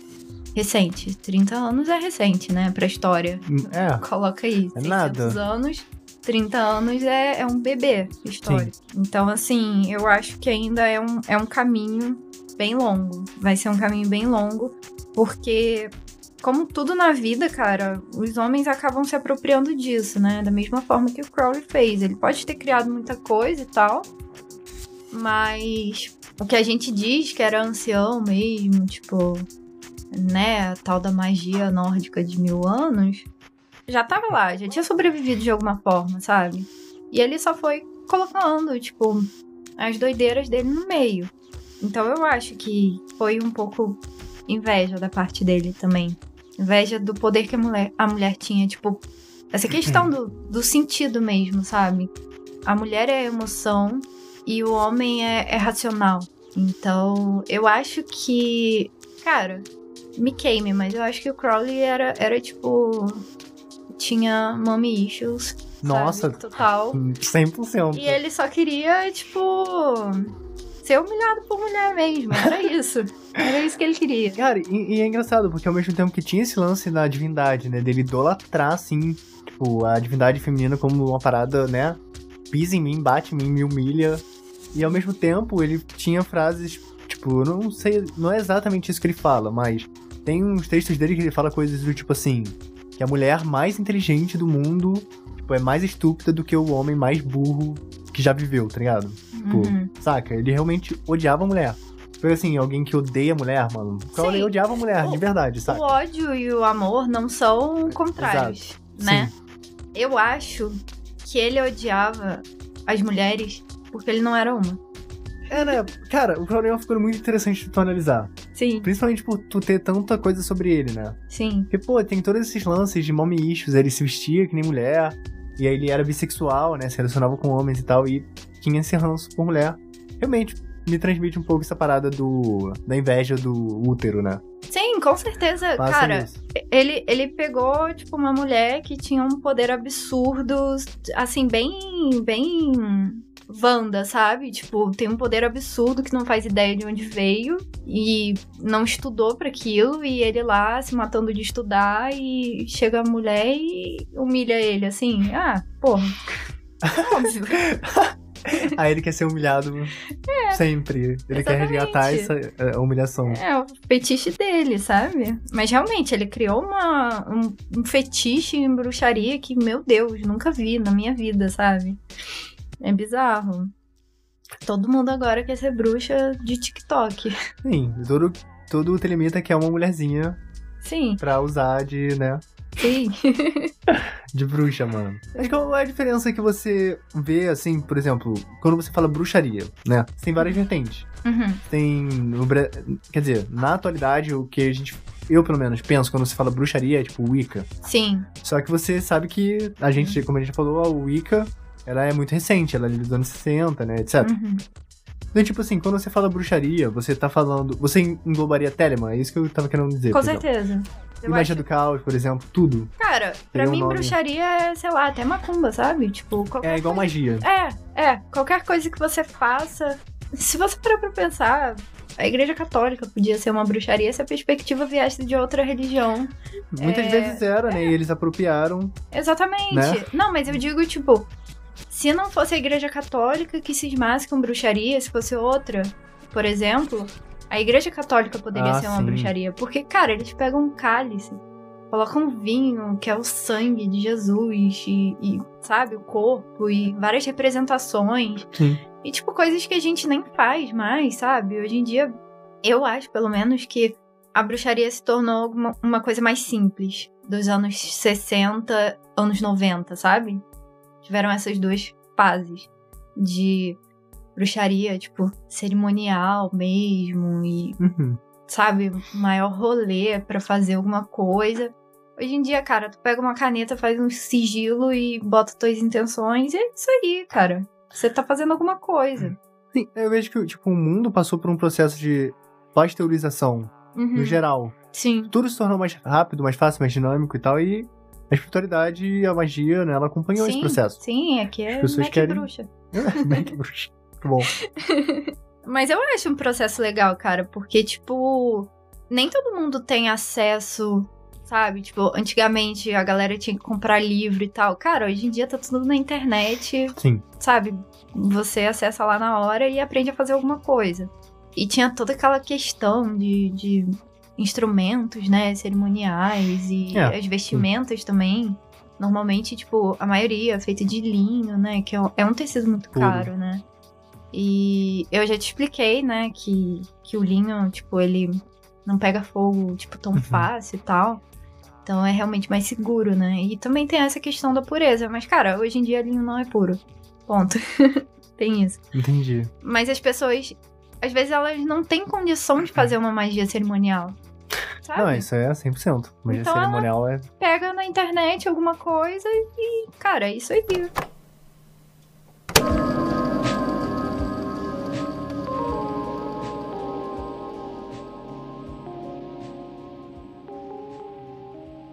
Recente. 30 anos é recente, né? Pra história. É, Coloca aí. É 600 nada. anos. 30 anos é, é um bebê histórico. Então, assim, eu acho que ainda é um, é um caminho bem longo. Vai ser um caminho bem longo, porque, como tudo na vida, cara, os homens acabam se apropriando disso, né? Da mesma forma que o Crowley fez. Ele pode ter criado muita coisa e tal, mas o que a gente diz que era ancião mesmo, tipo, né, a tal da magia nórdica de mil anos, já tava lá, já tinha sobrevivido de alguma forma, sabe? E ele só foi colocando, tipo, as doideiras dele no meio. Então eu acho que foi um pouco inveja da parte dele também. Inveja do poder que a mulher, a mulher tinha, tipo, essa questão do, do sentido mesmo, sabe? A mulher é emoção e o homem é, é racional. Então, eu acho que. Cara, me queime, mas eu acho que o Crowley era, era tipo. Tinha mommy issues. Nossa. Sabe? Total. 100%. E ele só queria, tipo. Ser humilhado por mulher mesmo. Era isso. Era isso que ele queria. Cara, e, e é engraçado, porque ao mesmo tempo que tinha esse lance da divindade, né? Dele idolatrar, assim, tipo, a divindade feminina como uma parada, né? Pisa em mim, bate em mim, me humilha. E ao mesmo tempo ele tinha frases, tipo, eu não sei, não é exatamente isso que ele fala, mas tem uns textos dele que ele fala coisas do tipo assim, que a mulher mais inteligente do mundo, tipo, é mais estúpida do que o homem mais burro que já viveu, tá ligado? Tipo, Uhum. saca? Ele realmente odiava a mulher. Foi assim, alguém que odeia a mulher, mano. O Crowley Sim. odiava a mulher, O- de verdade, sabe? O ódio e o amor não são contrários, né? Eu acho que ele odiava as mulheres porque ele não era uma. É, né? Cara, o Crowley é uma figura muito interessante de tu analisar. Sim, Principalmente por tu ter tanta coisa sobre ele, né? sim. Porque, pô, tem todos esses lances de mommy issues, ele se vestia que nem mulher, e aí ele era bissexual, né? Se relacionava com homens e tal, e tinha esse ranço por mulher. Realmente, me transmite um pouco essa parada do da inveja do útero, né? Sim, com certeza. Passa Cara, nisso. ele, ele pegou, tipo, uma mulher que tinha um poder absurdo, assim, bem. bem. Wanda, sabe? Tipo, tem um poder absurdo que não faz ideia de onde veio e não estudou pra aquilo e ele lá se matando de estudar e chega a mulher e humilha ele assim. Ah, porra. Óbvio. Aí ele quer ser humilhado sempre. Ele quer exatamente. resgatar essa é, humilhação. É o fetiche dele, sabe? Mas realmente, ele criou uma, um, um fetiche em bruxaria que, meu Deus, nunca vi na minha vida, sabe? É bizarro. Todo mundo agora quer ser bruxa de TikTok. Sim, todo, todo Telemita quer uma mulherzinha Sim, pra usar de, né, sim. de bruxa, mano. Mas qual é a diferença que você vê, assim, por exemplo, quando você fala bruxaria, né? Tem várias vertentes. Uhum. Tem. no Quer dizer, na atualidade, o que a gente. Eu, pelo menos, penso quando se fala bruxaria é tipo Wicca. Sim, Só que você sabe que a gente, como a gente já falou, a Wicca. Ela é muito recente, ela é dos anos 60, né, etc. uhum. Então, tipo assim, quando você fala bruxaria, você tá falando. Você englobaria Telemann? É isso que eu tava querendo dizer. com certeza. Eu magia acho- do caos, por exemplo, tudo. Cara, pra um mim, nome. bruxaria é, sei lá, até macumba, sabe? Tipo, É igual coisa- magia. É, é. Qualquer coisa que você faça. Se você parar pra pensar, a igreja católica podia ser uma bruxaria se a perspectiva viesse de outra religião. Muitas É, vezes era, né? E eles apropriaram. Exatamente. Né? Não, mas eu digo, tipo, se não fosse a igreja católica que cismasse com bruxaria, se fosse outra, por exemplo, a igreja católica poderia Ah, ser uma sim. bruxaria. Porque, cara, eles pegam um cálice, colocam vinho, que é o sangue de Jesus, e, e, sabe, o corpo, e várias representações. Sim. E, tipo, coisas que a gente nem faz mais, sabe? Hoje em dia, eu acho, pelo menos, que a bruxaria se tornou uma, uma coisa mais simples. Dos anos 60, anos 90, sabe? Tiveram essas duas fases de bruxaria, tipo, cerimonial mesmo e, Uhum. sabe, maior rolê pra fazer alguma coisa. Hoje em dia, cara, tu pega uma caneta, faz um sigilo e bota tuas intenções e é isso aí, cara. Você tá fazendo alguma coisa. Sim, eu vejo que tipo, o mundo passou por um processo de pasteurização, Uhum. no geral. Sim. Tudo se tornou mais rápido, mais fácil, mais dinâmico e tal, e a espiritualidade e a magia, né, ela acompanhou esse Sim, processo. Sim, aqui é As pessoas Mac querem- bruxa. Bem que bruxa. Muito bom. Mas eu acho um processo legal, cara, porque, tipo, nem todo mundo tem acesso, sabe? Tipo, antigamente a galera tinha que comprar livro e tal. Cara, hoje em dia tá tudo na internet, Sim. sabe? Você acessa lá na hora e aprende a fazer alguma coisa. E tinha toda aquela questão de, de instrumentos, né, cerimoniais e É, as vestimentas também. Normalmente, tipo, a maioria é feita de linho, né, que é um, é tecido muito Tudo. caro, né. E eu já te expliquei, né, que, que o linho, tipo, ele não pega fogo, tipo, tão Uhum. fácil e tal. Então é realmente mais seguro, né? E também tem essa questão da pureza. Mas, cara, hoje em dia linho não é puro. Ponto. tem isso. Entendi. Mas as pessoas, às vezes, elas não têm condição de fazer uma magia cerimonial. Sabe? Não, isso é 100%. Magia Então, cerimonial é. Pega na internet alguma coisa e, cara, é isso aí.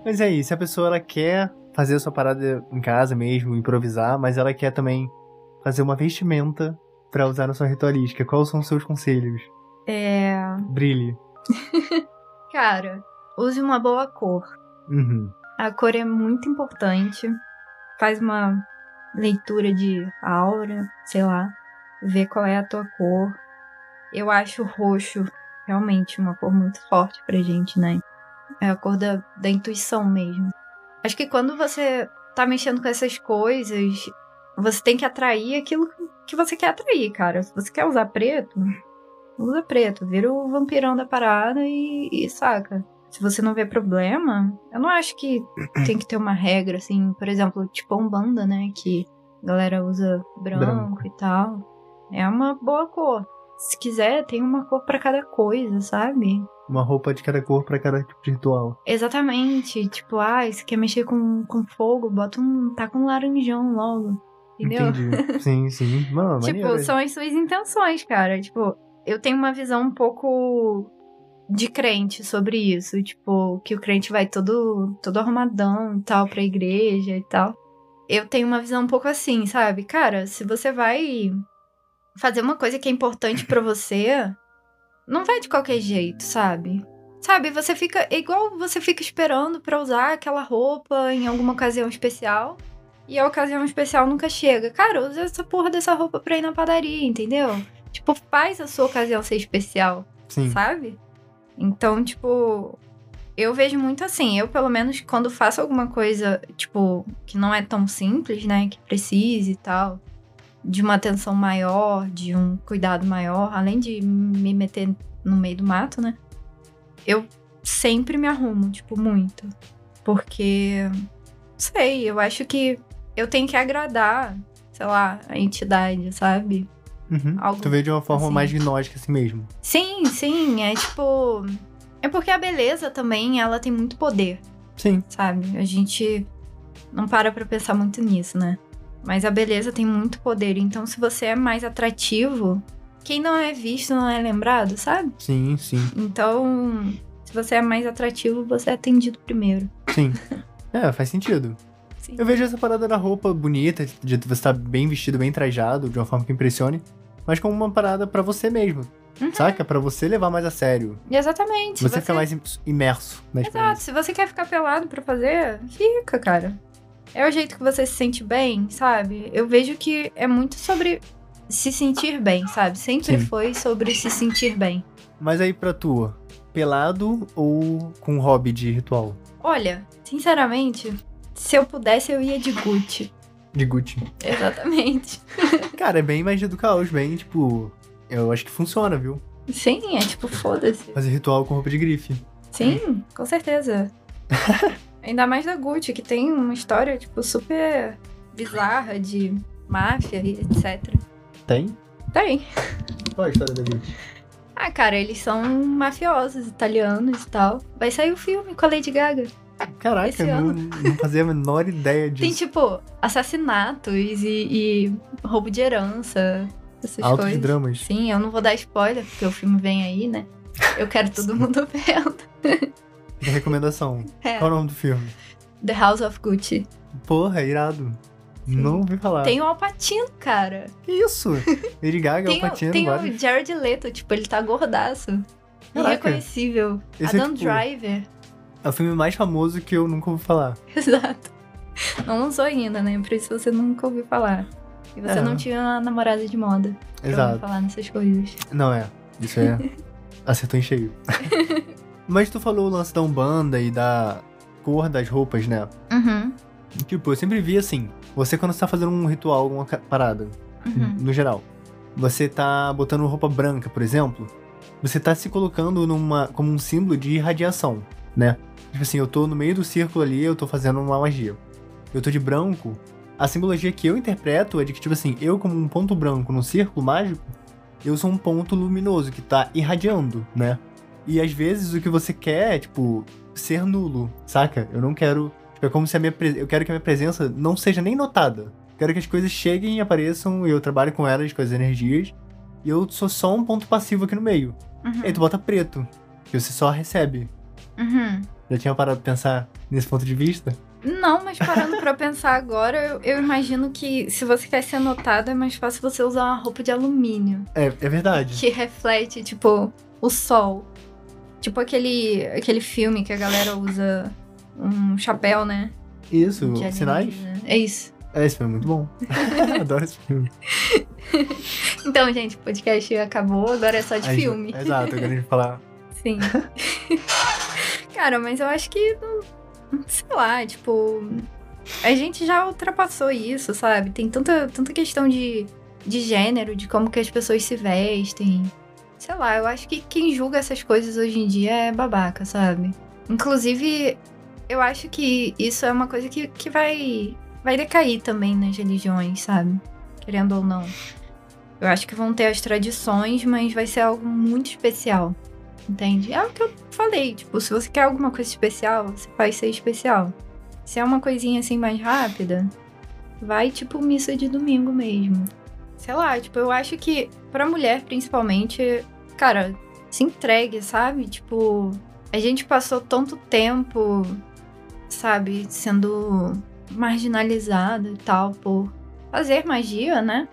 Mas é isso, se a pessoa ela quer fazer a sua parada em casa mesmo, improvisar, mas ela quer também fazer uma vestimenta pra usar na sua ritualística, quais são os seus conselhos? É. Brilhe. Cara, use uma boa cor. Uhum. A cor é muito importante. Faz uma leitura de aura, sei lá. Vê qual é a tua cor. Eu acho o roxo realmente uma cor muito forte pra gente, né? É a cor da, da intuição mesmo. Acho que quando você tá mexendo com essas coisas, você tem que atrair aquilo que você quer atrair, cara. Se você quer usar preto, usa preto, vira o vampirão da parada e, e saca. Se você não vê problema, eu não acho que tem que ter uma regra, assim, por exemplo, tipo a Umbanda, né? Que a galera usa branco, Branco. e tal. É uma boa cor. Se quiser, tem uma cor pra cada coisa, sabe? Uma roupa de cada cor pra cada tipo de ritual. Exatamente. Tipo, ah, se quer mexer com, com fogo, bota um. tá com um laranjão logo. Entendeu? Entendi. sim, sim. Mano, Tipo, maneiro. são as suas intenções, cara. Tipo, eu tenho uma visão um pouco de crente sobre isso. Tipo, que o crente vai todo, todo arrumadão e tal pra igreja e tal. Eu tenho uma visão um pouco assim, sabe? Cara, se você vai fazer uma coisa que é importante pra você, não vai de qualquer jeito, sabe? Sabe, você fica. É igual você fica esperando pra usar aquela roupa em alguma ocasião especial. E a ocasião especial nunca chega. Cara, usa essa porra dessa roupa pra ir na padaria, entendeu? Tipo, faz a sua ocasião ser especial, Sim. sabe? Então, tipo, eu vejo muito assim. Eu, pelo menos, quando faço alguma coisa, tipo, que não é tão simples, né? Que precise e tal. De uma atenção maior, de um cuidado maior, além de me meter no meio do mato, né? Eu sempre me arrumo, tipo, muito. Porque, não sei, eu acho que eu tenho que agradar, sei lá, a entidade, sabe? Uhum. Algo Tu veio de uma forma assim. mais gnóstica assim mesmo. Sim, sim, é tipo. É porque a beleza também, ela tem muito poder, Sim. sabe? A gente não para pra pensar muito nisso, né? Mas a beleza tem muito poder, então se você é mais atrativo, quem não é visto não é lembrado, sabe? Sim, sim. Então, se você é mais atrativo, você é atendido primeiro. Sim. é, faz sentido. Sim. Eu vejo essa parada da roupa bonita, de você estar bem vestido, bem trajado, de uma forma que impressione, mas como uma parada pra você mesmo. Uhum. Saca? Pra você levar mais a sério. Exatamente. se Você, fica mais im- imerso na Exato, se você quer ficar pelado pra fazer, fica, cara. É o jeito que você se sente bem, sabe? Eu vejo que é muito sobre se sentir bem, sabe? Sempre Sim. foi sobre se sentir bem. Mas aí pra tu, pelado ou com hobby de ritual? Olha, sinceramente, se eu pudesse, eu ia de Gucci. De Gucci. Exatamente. Cara, é bem magia do caos, bem, tipo. Eu acho que funciona, viu? Sim, é tipo, foda-se. Fazer ritual com roupa de grife. Sim, com certeza. Ainda mais da Gucci, que tem uma história, tipo, super bizarra de máfia e etc. Tem? Tem. Qual a história da Gucci? Ah, cara, eles são mafiosos italianos e tal. Vai sair o filme com a Lady Gaga. Caraca, Esse eu não, ano. não fazia a menor ideia Tem, disso. tipo, assassinatos e, e roubo de herança, essas Altos coisas. dramas. Sim, eu não vou dar spoiler, porque o filme vem aí, né? Eu quero todo mundo vendo. Fica recomendação. É. Qual é o nome do filme? The House of Gucci. Porra, é irado. Não ouvi falar. Tem o Alpatino, cara. Que isso? Lady Gaga, tem o, Alpatino, tem vários. o Jared Leto, tipo, ele tá gordaço. Caraca. Irreconhecível. Esse é, Adam tipo, Driver. É o filme mais famoso que eu nunca ouvi falar. Exato. Não lançou ainda, né? Por isso você nunca ouviu falar. E você É. não tinha uma namorada de moda Exato. falar nessas coisas. Não é. Isso é. Acertou em cheio. Mas tu falou o lance da Umbanda e da cor das roupas, né? Uhum. Tipo, eu sempre vi assim. Você quando você tá fazendo um ritual, alguma parada, Uhum. no geral. Você tá botando roupa branca, por exemplo. Você tá se colocando numa como um símbolo de irradiação, né? Tipo assim, eu tô no meio do círculo ali, eu tô fazendo uma magia. Eu tô de branco. A simbologia que eu interpreto é de que, tipo assim, eu como um ponto branco no círculo mágico, eu sou um ponto luminoso que tá irradiando, né? E às vezes o que você quer é, tipo, ser nulo, saca? Eu não quero. Tipo, é como se a minha. pre- Eu quero que a minha presença não seja nem notada. Quero que as coisas cheguem e apareçam e eu trabalho com elas, com as energias. E eu sou só um ponto passivo aqui no meio. Uhum. E aí tu bota preto, que você só recebe. Uhum. Já tinha parado pra pensar nesse ponto de vista? Não, mas parando pra pensar agora, eu, eu imagino que se você quer ser notado, é mais fácil você usar uma roupa de alumínio. É, é verdade. Que reflete, tipo, o sol. Tipo aquele, aquele filme que a galera usa um chapéu, né? Isso, de sinais? alienígena. É isso. É, esse filme é muito bom. Adoro esse filme. Então, gente, o podcast acabou, agora é só de A gente- filme. Exato, eu quero falar. Sim. Cara, mas eu acho que. Sei lá, tipo. A gente já ultrapassou isso, sabe? Tem tanta, tanta questão de, de gênero, de como que as pessoas se vestem. Sei lá, eu acho que quem julga essas coisas hoje em dia é babaca, sabe? Inclusive, eu acho que isso é uma coisa que, que vai, vai decair também nas religiões, sabe? Querendo ou não. Eu acho que vão ter as tradições, mas vai ser algo muito especial. Entende? É o que eu falei. Tipo, se você quer alguma coisa especial, você faz ser especial. Se é uma coisinha assim mais rápida, vai tipo missa de domingo mesmo. Sei lá, tipo, eu acho que pra mulher principalmente, cara, se entregue, sabe? Tipo, a gente passou tanto tempo, sabe, sendo marginalizado e tal por fazer magia, né?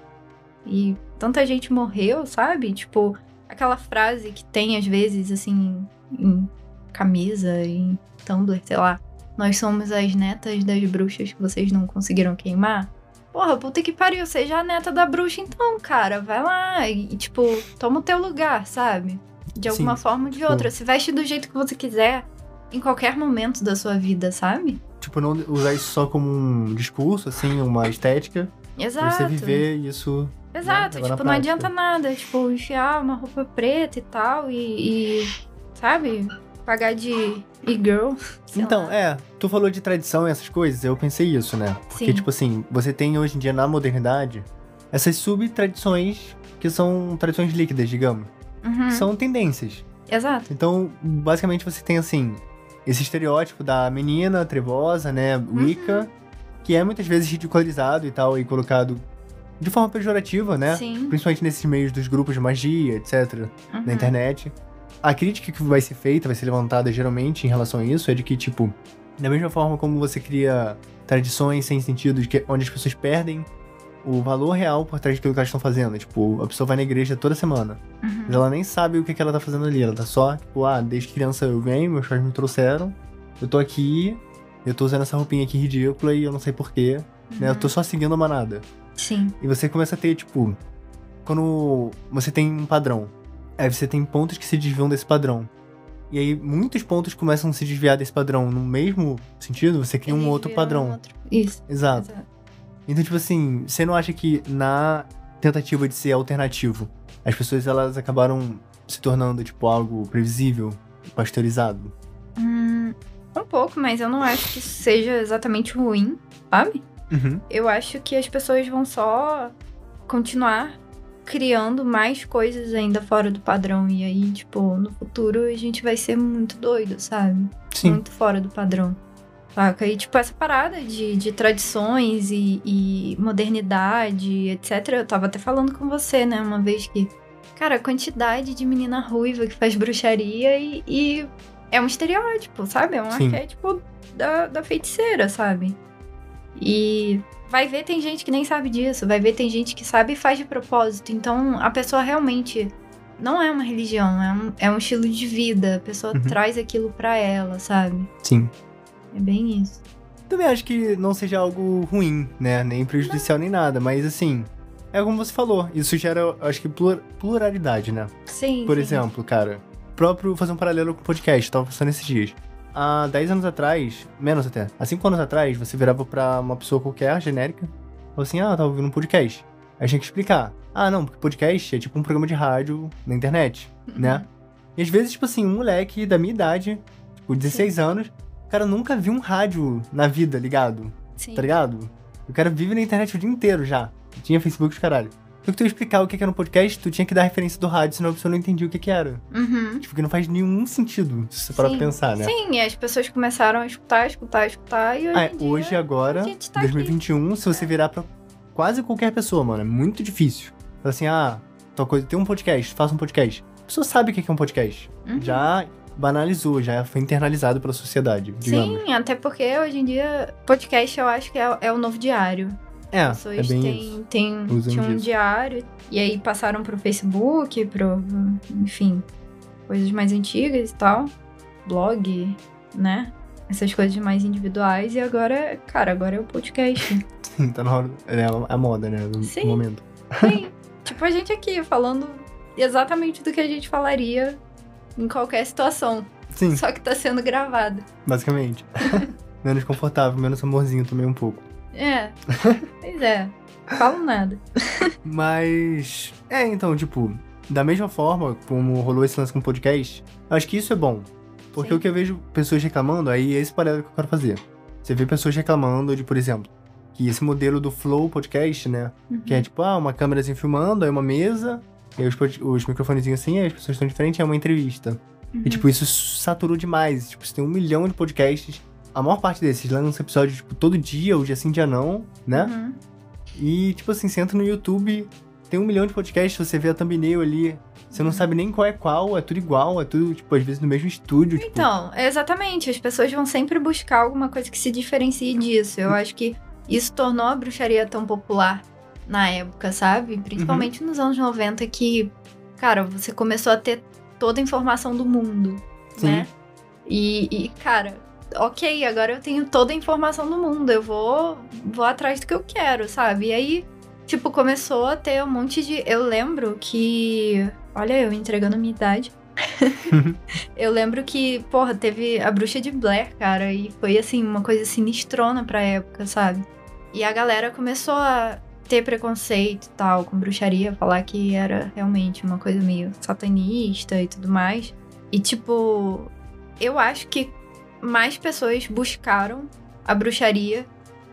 E tanta gente morreu, sabe? Tipo, aquela frase que tem às vezes assim em camisa, em Tumblr, sei lá. Nós somos as netas das bruxas que vocês não conseguiram queimar. Porra, puta que pariu, seja a neta da bruxa então, cara. Vai lá e, tipo, toma o teu lugar, sabe? De alguma Sim, forma ou de tipo- outra. Se veste do jeito que você quiser em qualquer momento da sua vida, sabe? Tipo, não usar isso só como um discurso, assim, uma estética. pra Exato. Você viver isso. Exato, na tipo, não prática. adianta nada, tipo, enfiar uma roupa preta e tal e, e, sabe, pagar de e-girl. Então, lá. é, tu falou de tradição e essas coisas, eu pensei isso, né? Porque, Sim. tipo assim, você tem hoje em dia na modernidade essas subtradições que são tradições líquidas, digamos. Uhum, São tendências. Exato. Então, basicamente, você tem, assim, esse estereótipo da menina trevosa, né? Uhum. Wicca, que é muitas vezes ridicularizado e tal, e colocado de forma pejorativa, né? Sim. Principalmente nesses meios dos grupos de magia, etc. na Uhum. internet. A crítica que vai ser feita, vai ser levantada geralmente em relação a isso, é de que, tipo, da mesma forma como você cria tradições sem sentido, de que, onde as pessoas perdem o valor real por trás daquilo que elas estão fazendo. Tipo, a pessoa vai na igreja toda semana, Uhum. mas ela nem sabe o que, que ela tá fazendo ali. Ela tá só, tipo, ah, desde criança eu venho, meus pais me trouxeram, eu tô aqui, eu tô usando essa roupinha aqui ridícula e eu não sei porquê, né? Eu tô só seguindo a manada. Sim. E você começa a ter, tipo, quando você tem um padrão, aí você tem pontos que se desviam desse padrão. E aí muitos pontos começam a se desviar desse padrão no mesmo sentido, você cria um outro padrão. outro- Isso. Exato. exato. Então, tipo assim, você não acha que na tentativa de ser alternativo, as pessoas elas acabaram se tornando, tipo, algo previsível, pasteurizado? Hum, um pouco, mas eu não acho que isso seja exatamente ruim, sabe? Uhum. Eu acho que as pessoas vão só continuar criando mais coisas ainda fora do padrão. E aí, tipo, no futuro a gente vai ser muito doido, sabe? Sim. Muito fora do padrão. Saca? E, tipo, essa parada de, de tradições e, e modernidade, etc. Eu tava até falando com você, né, uma vez que. Cara, a quantidade de menina ruiva que faz bruxaria e, e é um estereótipo, sabe? É um Sim. arquétipo da, da feiticeira, sabe? E vai ver, tem gente que nem sabe disso. Vai ver, tem gente que sabe e faz de propósito. Então, a pessoa realmente não é uma religião, é um, é um estilo de vida. A pessoa Uhum. traz aquilo pra ela, sabe? Sim. É bem isso. Também acho que não seja algo ruim, né? Nem prejudicial nem nada, mas assim, é como você falou, isso gera, acho que, plur- pluralidade, né? Sim. Por sim. exemplo, cara, próprio fazer um paralelo com o podcast, tava pensando esses dias. Há 10 anos atrás, menos até, há 5 anos atrás, você virava pra uma pessoa qualquer, genérica, falou assim: ah, eu tava ouvindo um podcast. Aí tinha que explicar. Ah, não, porque podcast é tipo um programa de rádio na internet, né? E às vezes, tipo assim, um moleque da minha idade, tipo, 16 anos, o cara nunca viu um rádio na vida ligado, Sim. tá ligado? O cara vive na internet o dia inteiro já. Tinha Facebook os caralho. Só que tu ia explicar o que era um podcast, tu tinha que dar referência do rádio, senão a pessoa não entendia o que que era. Uhum. Tipo, que não faz nenhum sentido, se você parar pra pensar, né? Sim, e as pessoas começaram a escutar, escutar, escutar, e hoje, Ah, dia, hoje, agora, tá aqui. 2021, se você virar pra quase qualquer pessoa, mano, é muito difícil. Fala assim, ah, tal coisa, tem um podcast, faça um podcast. A pessoa sabe o que que é um podcast. Uhum. Já banalizou, já foi internalizado pela sociedade, digamos. Sim, até porque hoje em dia, podcast eu acho que é, é o novo diário. É, As pessoas é bem têm, têm, tinham um diário, e aí passaram pro Facebook, pro. Enfim, coisas mais antigas e tal. Blog, né? Essas coisas mais individuais, e agora, cara, agora é o podcast. Sim, tá na hora, é a moda, né, do Sim. momento. Sim, tipo a gente aqui falando exatamente do que a gente falaria em qualquer situação. Sim, Só que tá sendo gravado. basicamente. menos confortável, menos amorzinho também um pouco. É. Pois é. Falo nada. Mas. É, então, tipo. da mesma forma como rolou esse lance com o podcast, eu acho que isso é bom. Porque Sim. o que eu vejo pessoas reclamando, aí é esse paralelo que eu quero fazer. Você vê pessoas reclamando de, por exemplo, que esse modelo do Flow Podcast, né? Que é tipo, ah, uma câmerazinha filmando, aí uma mesa, e aí os, os microfonezinhos assim, aí as pessoas estão de frente, é uma entrevista. Uhum. E, tipo, isso saturou demais. Tipo, você tem um milhão de podcasts. A maior parte desses lança episódio, tipo, todo dia, ou dia sim, dia não, né? Uhum. E, tipo assim, você entra no YouTube, tem um milhão de podcasts, você vê a thumbnail ali, você não sabe nem qual é qual, é tudo igual, é tudo, tipo, às vezes no mesmo estúdio. Tipo, Então, exatamente. As pessoas vão sempre buscar alguma coisa que se diferencie disso. Eu acho que isso tornou a bruxaria tão popular na época, sabe? Principalmente nos anos 90, que, cara, você começou a ter toda a informação do mundo, Sim. né? E, e, cara, ok, agora eu tenho toda a informação do mundo. Eu vou, vou atrás do que eu quero, sabe? E aí, tipo, começou a ter um monte de. Eu lembro que. Olha, eu entregando a minha idade. eu lembro que, porra, teve a bruxa de Blair, cara, e foi assim, uma coisa sinistrona pra época, sabe? E a galera começou a ter preconceito e tal com bruxaria, falar que era realmente uma coisa meio satanista e tudo mais. E tipo, eu acho que mais pessoas buscaram a bruxaria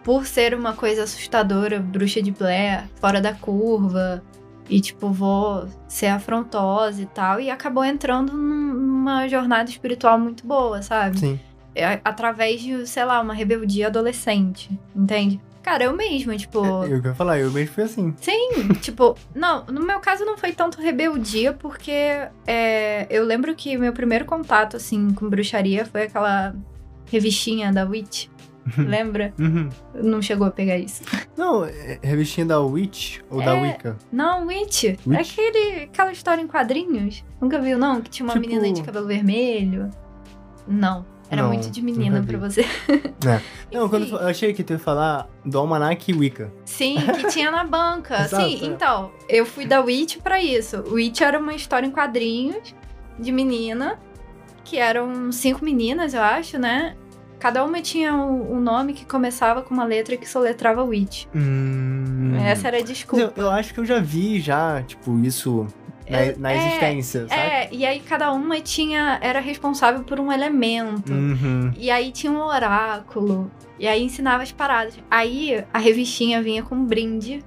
por ser uma coisa assustadora, bruxa de Blair, fora da curva, e tipo, vou ser afrontosa e tal, e acabou entrando num- numa jornada espiritual muito boa, sabe? Sim. É, através de, sei lá, uma rebeldia adolescente, entende? Cara, eu mesma, tipo. É, Eu quero falar, eu mesmo fui assim. Sim, tipo, não, no meu caso não foi tanto rebeldia, porque é, eu lembro que meu primeiro contato, assim, com bruxaria foi aquela revistinha da Witch, lembra? Uhum. Não chegou a pegar isso. Não, é revistinha da Witch ou da É. Wicca? Não, Witch, é Witch? aquele, aquela história em quadrinhos. Nunca viu, não? Que tinha uma Tipo- menina de cabelo vermelho. Não, era Não, muito de menina pra você. Não, quando eu achei que tu ia falar do Almanac Wicca. Sim, que tinha na banca. Exato, Sim, é. então, eu fui da Witch pra isso. Witch era uma história em quadrinhos de menina, que eram cinco meninas, eu acho, né? Cada uma tinha um nome que começava com uma letra que soletrava Witch. Hum. Essa era a desculpa. Eu, eu acho que eu já vi já, tipo, isso na, Eu- na é, existência, sabe? É, e aí cada uma tinha era responsável por um elemento. Uhum. E aí tinha um oráculo. E aí ensinava as paradas. Aí a revistinha vinha com um brinde.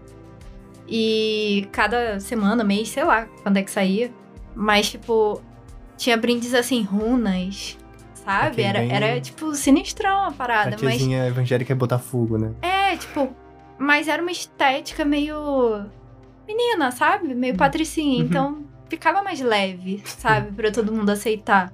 E cada semana, mês, sei lá quando é que saía. Mas, tipo, tinha brindes assim, runas. Sabe? Era, bem- era, tipo, sinistrão a A parada. Mas tiazinha evangélica é botar fogo, né? é, tipo, mas era uma estética meio. Menina, sabe? Meio patricinha. Uhum. Então ficava mais leve, sabe? Pra todo mundo aceitar.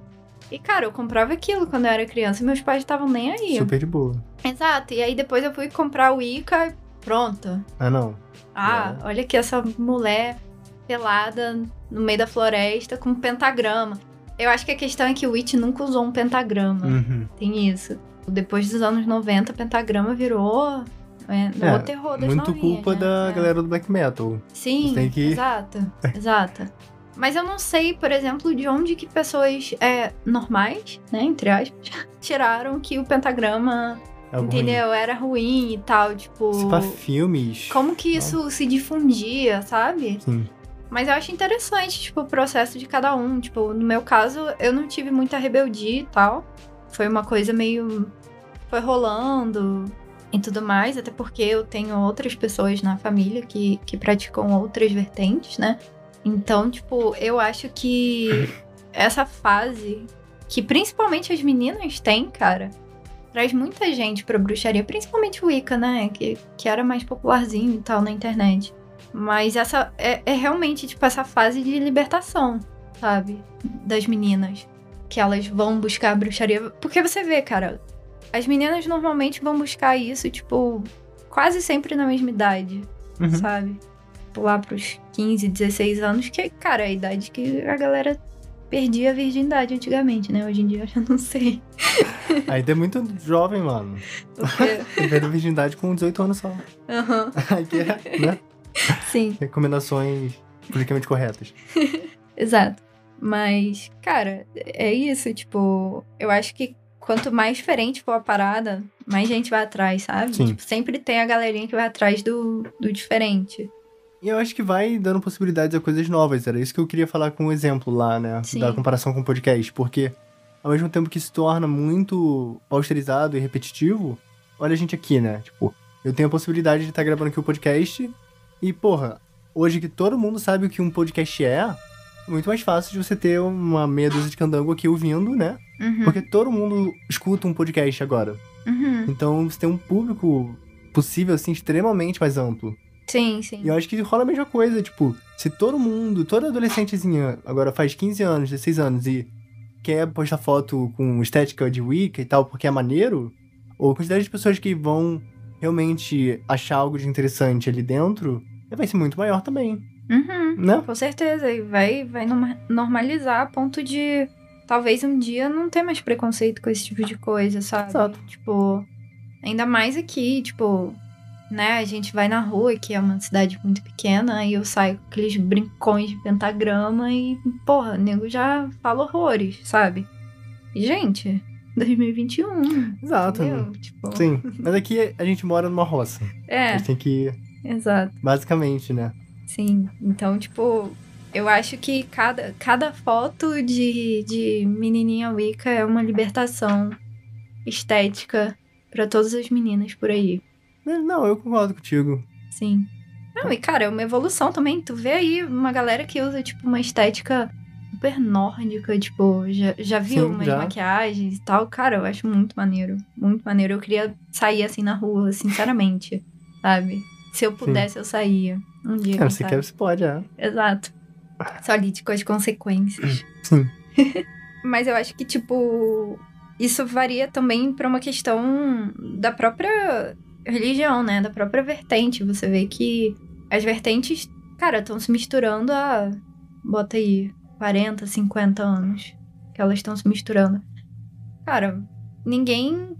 E, cara, eu comprava aquilo quando eu era criança e meus pais estavam nem aí. Super de boa. Exato. E aí depois eu fui comprar o Ica e pronto. Ah, não. Ah, É. olha aqui essa mulher pelada no meio da floresta com um pentagrama. Eu acho que a questão é que o Witch nunca usou um pentagrama. Uhum. Tem isso. Depois dos anos 90, pentagrama virou é, É, o terror das Muito novinhas, culpa né? da É. galera do black metal. Sim, que- exato, exato. Mas eu não sei, por exemplo, de onde que pessoas é, normais, né, entre aspas, tiraram que o pentagrama, É entendeu, era ruim e tal, tipo... ruim. Se pra filmes. Como que isso se difundia, sabe? Sim. Mas eu acho interessante, tipo, o processo de cada um. Tipo, no meu caso, eu não tive muita rebeldia e tal. Foi uma coisa meio. Foi rolando e tudo mais, até porque eu tenho outras pessoas na família que, que praticam outras vertentes, né? Então, tipo, eu acho que essa fase, que principalmente as meninas têm, cara, traz muita gente pra bruxaria, principalmente o Wicca, né? Que, que era mais popularzinho e tal na internet. Mas essa é, é realmente, tipo, essa fase de libertação, sabe? Das meninas. Que elas vão buscar a bruxaria. Porque você vê, cara, as meninas normalmente vão buscar isso, tipo, quase sempre na mesma idade, Uhum. sabe? Lá pros 15, 16 anos, que, cara, é a idade que a galera perdia a virgindade antigamente, né? Hoje em dia eu já não sei. Aí tem muito jovem, mano. Perdeu a virgindade com 18 anos só. Aham, Aqui é, né? sim. Recomendações politicamente corretas. Exato. Mas, cara, é isso, tipo, eu acho que quanto mais diferente for a parada, mais gente vai atrás, sabe? Sim. Tipo, sempre tem a galerinha que vai atrás do, do diferente. E eu acho que vai dando possibilidades a coisas novas. Era isso que eu queria falar com um exemplo lá, né? Sim. Da comparação com o podcast. Porque, ao mesmo tempo que se torna muito austerizado e repetitivo, olha a gente aqui, né? Tipo, eu tenho a possibilidade de estar gravando aqui o podcast. E, porra, hoje que todo mundo sabe o que um podcast é muito mais fácil de você ter uma meia dúzia de candango aqui ouvindo, né? Uhum. Porque todo mundo escuta um podcast agora. Uhum. Então você tem um público possível, assim, extremamente mais amplo. Sim, sim. E eu acho que rola a mesma coisa, tipo, se todo mundo, toda adolescentezinha agora faz 15 anos, 16 anos e quer postar foto com estética de Wicca e tal, porque é maneiro, ou a quantidade de pessoas que vão realmente achar algo de interessante ali dentro, vai ser muito maior também, Uhum. né? Com certeza. E vai, vai norma- normalizar a ponto de talvez um dia não ter mais preconceito com esse tipo de coisa, sabe? Exato. Tipo, ainda mais aqui, tipo, né? A gente vai na rua, que é uma cidade muito pequena, e eu saio com aqueles brincões de pentagrama e, porra, o nego já fala horrores, sabe? E, gente, 2021. Exato. Entendeu? Tipo, Sim, mas aqui a gente mora numa roça. A é, gente tem que, exato. basicamente, né? Sim, então, tipo, eu acho que cada, cada foto de, de menininha Wicca é uma libertação estética pra todas as meninas por aí. Mas, Não, eu concordo contigo. Sim. Não, e cara, é uma evolução também. Tu vê aí uma galera que usa, tipo, uma estética super nórdica, tipo, já, já viu Sim, umas já. maquiagens e tal. Cara, eu acho muito maneiro. Muito maneiro. Eu queria sair assim na rua, sinceramente, sabe? Se eu pudesse, eu saía. Um dia, É, quem quer, você pode, é. Exato. Só lide com as consequências. Sim. Mas eu acho que, tipo, isso varia também pra uma questão da própria religião, né? Da própria vertente. Você vê que as vertentes, cara, estão se misturando há. Bota aí, 40, 50 anos. Que elas estão se misturando. Cara, ninguém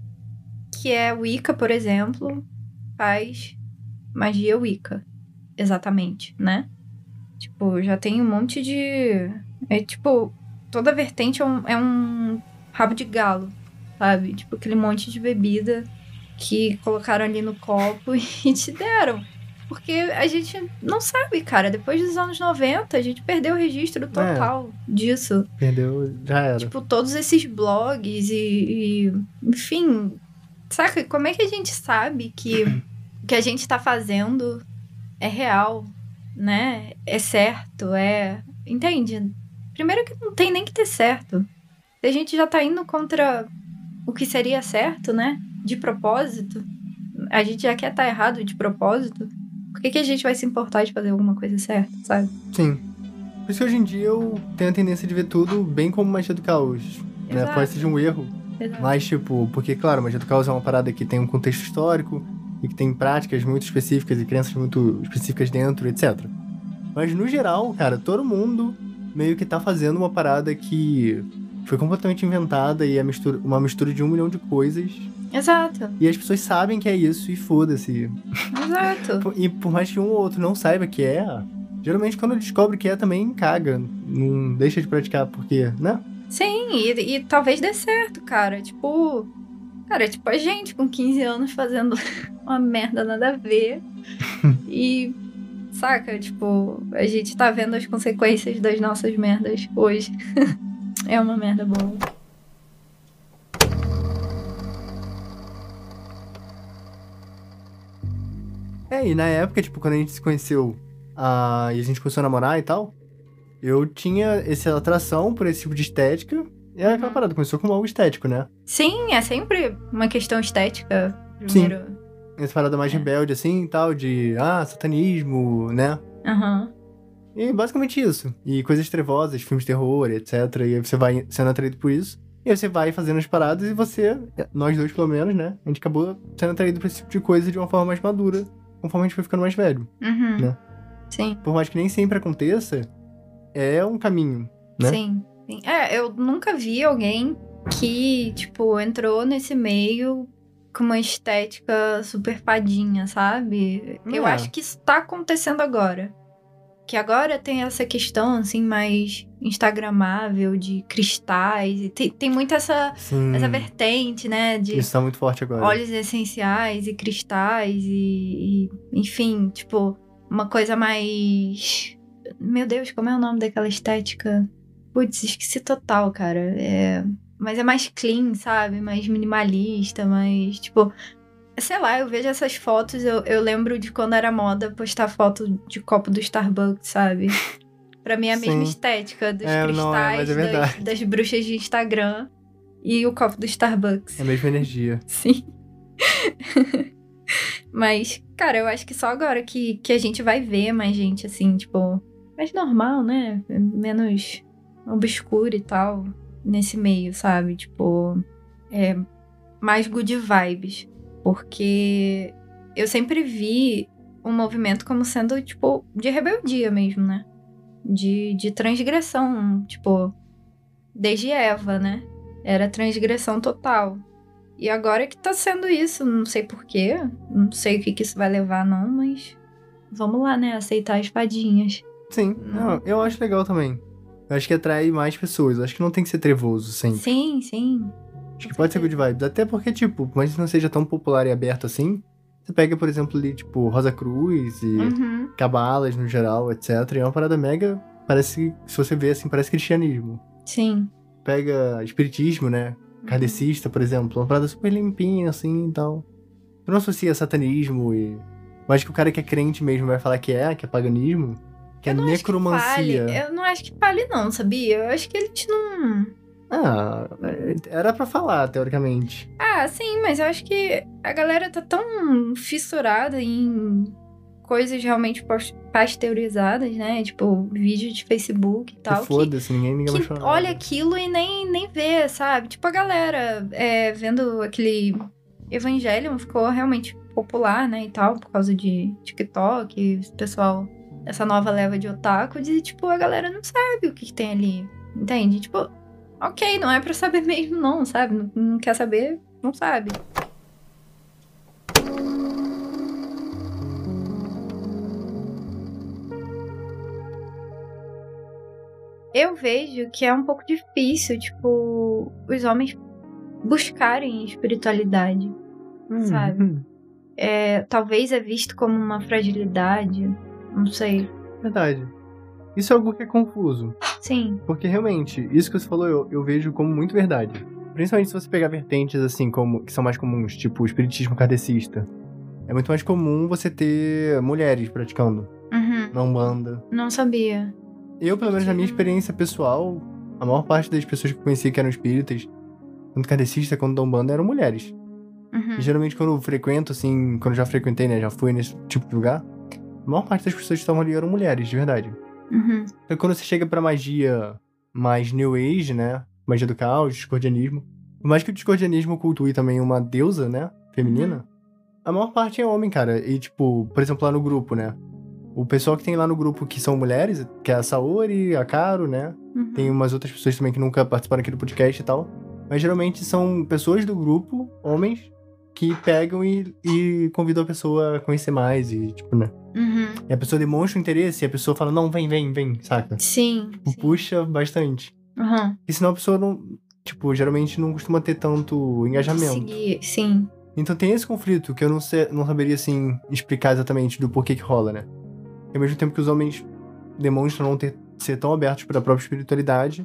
que é Wicca, por exemplo, faz magia Wicca. Exatamente, né? Tipo, já tem um monte de. É tipo, toda vertente é um, é um rabo de galo, sabe? Tipo, aquele monte de bebida que colocaram ali no copo e te deram. Porque a gente não sabe, cara. Depois dos anos 90, a gente perdeu o registro total disso. Perdeu, já era. Tipo, todos esses blogs e, e- Enfim. Saca? Como é que a gente sabe que o que a gente tá fazendo é real, né? É certo, é. Entende? Primeiro que não tem nem que ter certo. Se a gente já tá indo contra o que seria certo, né? De propósito. A gente já quer estar errado de propósito. Por que, que a gente vai se importar de fazer alguma coisa certa, sabe? Sim. Por isso que hoje em dia eu tenho a tendência de ver tudo bem como magia do caos. Né? Pode ser um erro, Exato. mas tipo, porque claro, magia do caos é uma parada que tem um contexto histórico e que tem práticas muito específicas e crenças muito específicas dentro, etc. Mas no geral, cara, todo mundo meio que tá fazendo uma parada que foi completamente inventada e é mistura, uma mistura de um milhão de coisas. Exato. E as pessoas sabem que é isso e foda-se. Exato. E por mais que um ou outro não saiba que é, geralmente quando descobre que é também caga. Não deixa de praticar, porque, né? Sim, e, e talvez dê certo, cara. Tipo. Cara, tipo a gente com 15 anos fazendo uma merda nada a ver. e. Saca? Tipo, a gente tá vendo as consequências das nossas merdas hoje. é uma merda boa. É, e na época, tipo, quando a gente se conheceu ah, e a gente começou a namorar e tal, eu tinha essa atração por esse tipo de estética. É aquela Uhum. parada, começou como algo estético, né? Sim, é sempre uma questão estética. Primeiro. Essa parada mais É. rebelde, assim, e tal, de, ah, satanismo, né? Aham. E basicamente isso. E coisas trevosas, filmes de terror, etc. E aí você vai sendo atraído por isso. E aí você vai fazendo as paradas e você, nós dois pelo menos, né? A gente acabou sendo atraído por esse tipo de coisa de uma forma mais madura, conforme a gente foi ficando mais velho. Uhum. Né? Sim. Por mais que nem sempre aconteça, é um caminho, né? Sim, É, eu nunca vi alguém que, tipo, entrou nesse meio com uma estética super fadinha, sabe? Eu É. acho que isso tá acontecendo agora. Que agora tem essa questão, assim, mais instagramável de cristais. Tem, tem muito essa, Sim. essa vertente, né? De Isso tá muito forte agora. óleos essenciais e cristais e, e, enfim, tipo, uma coisa mais. Meu Deus, como é o nome daquela estética? Putz, esqueci total, cara. É... Mas é mais clean, sabe? Mais minimalista, mais. Tipo. Sei lá, eu vejo essas fotos, eu, eu lembro de quando era moda postar foto de copo do Starbucks, sabe? Pra mim é a mesma Sim. estética dos É, não, é, cristais, é das, das bruxas de Instagram e o copo do Starbucks. É a mesma energia. Sim. Mas, cara, eu acho que só agora que, que a gente vai ver mais gente, assim, tipo, mais normal, né? Menos obscuro e tal, nesse meio, sabe? Tipo, é, mais good vibes. Porque eu sempre vi o movimento como sendo, tipo, de rebeldia mesmo, né? De, de transgressão, tipo, desde Eva, né? Era transgressão total. E agora que tá sendo isso, não sei porquê, não sei o que, que isso vai levar, não, mas vamos lá, né? Aceitar as fadinhas. Sim, não, eu acho legal também. Eu acho que atrai mais pessoas. Eu acho que não tem que ser trevoso sempre. Sim, sim. Acho que pode ser good vibes. Até porque, tipo, mas não seja tão popular e aberto assim. Você pega, por exemplo, ali, tipo, Rosa Cruz e Uhum. Cabalas no geral, etc. E é uma parada mega. Parece. Se você vê assim, parece cristianismo. Sim. Pega espiritismo, né? Kardecista, por exemplo. Uma parada super limpinha, assim e tal. Eu não associa satanismo e. Eu acho que o cara que é crente mesmo vai falar que é, que é paganismo. Que é Eu que necromancia. fale. Eu não acho que fale, não, sabia? Eu acho que eles não. Ah, era pra falar, teoricamente. Ah, sim, mas eu acho que a galera tá tão fissurada em coisas realmente pasteurizadas, né? Tipo, vídeo de Facebook e Que tal. que- foda-se, ninguém ninguém vai que chorar. olha aquilo e nem, nem vê, sabe? Tipo, a galera é, vendo aquele Evangelion ficou realmente popular, né, e tal, por causa de TikTok, pessoal, essa nova leva de otaku, de, tipo, a galera não sabe o que, que tem ali, entende? Tipo, ok, não é pra saber mesmo não, sabe? Não, não quer saber, não sabe. Eu vejo que é um pouco difícil, tipo, os homens buscarem espiritualidade. sabe? Hum, É, talvez é visto como uma fragilidade, não sei. Verdade. Isso é algo que é confuso. Sim, Porque realmente, isso que você falou eu, eu vejo como muito verdade. Principalmente se você pegar vertentes assim, como que são mais comuns, tipo o espiritismo kardecista. É muito mais comum você ter mulheres praticando, uhum, na Umbanda. não sabia. Eu, pelo menos na minha experiência pessoal, a maior parte das pessoas que eu conheci que eram espíritas, tanto kardecista quanto da Umbanda, eram mulheres. Uhum, E geralmente quando eu frequento, assim, quando eu já frequentei, né, já fui nesse tipo de lugar, a maior parte das pessoas que estavam ali eram mulheres, de verdade. uhum, Então quando você chega pra magia mais New Age, né, magia do caos, discordianismo, por mais que o discordianismo cultue também uma deusa, né, feminina, a maior parte é homem, cara. E tipo, por exemplo, lá no grupo, né, o pessoal que tem lá no grupo que são mulheres, que é a Saori, a Caro, né, uhum. tem umas outras pessoas também que nunca participaram aqui do podcast e tal. Mas geralmente são pessoas do grupo, homens, que pegam e, e convidam a pessoa a conhecer mais e, tipo, né? Uhum. E a pessoa demonstra o interesse e a pessoa fala, não, vem, vem, vem, saca? Sim. Tipo, sim. puxa bastante. Uhum. E senão a pessoa não, tipo, geralmente não costuma ter tanto engajamento. Seguir, sim. Então tem esse conflito que eu não, sei, não saberia, assim, explicar exatamente do porquê que rola, né? E ao mesmo tempo que os homens demonstram não ter, ser tão abertos para a própria espiritualidade,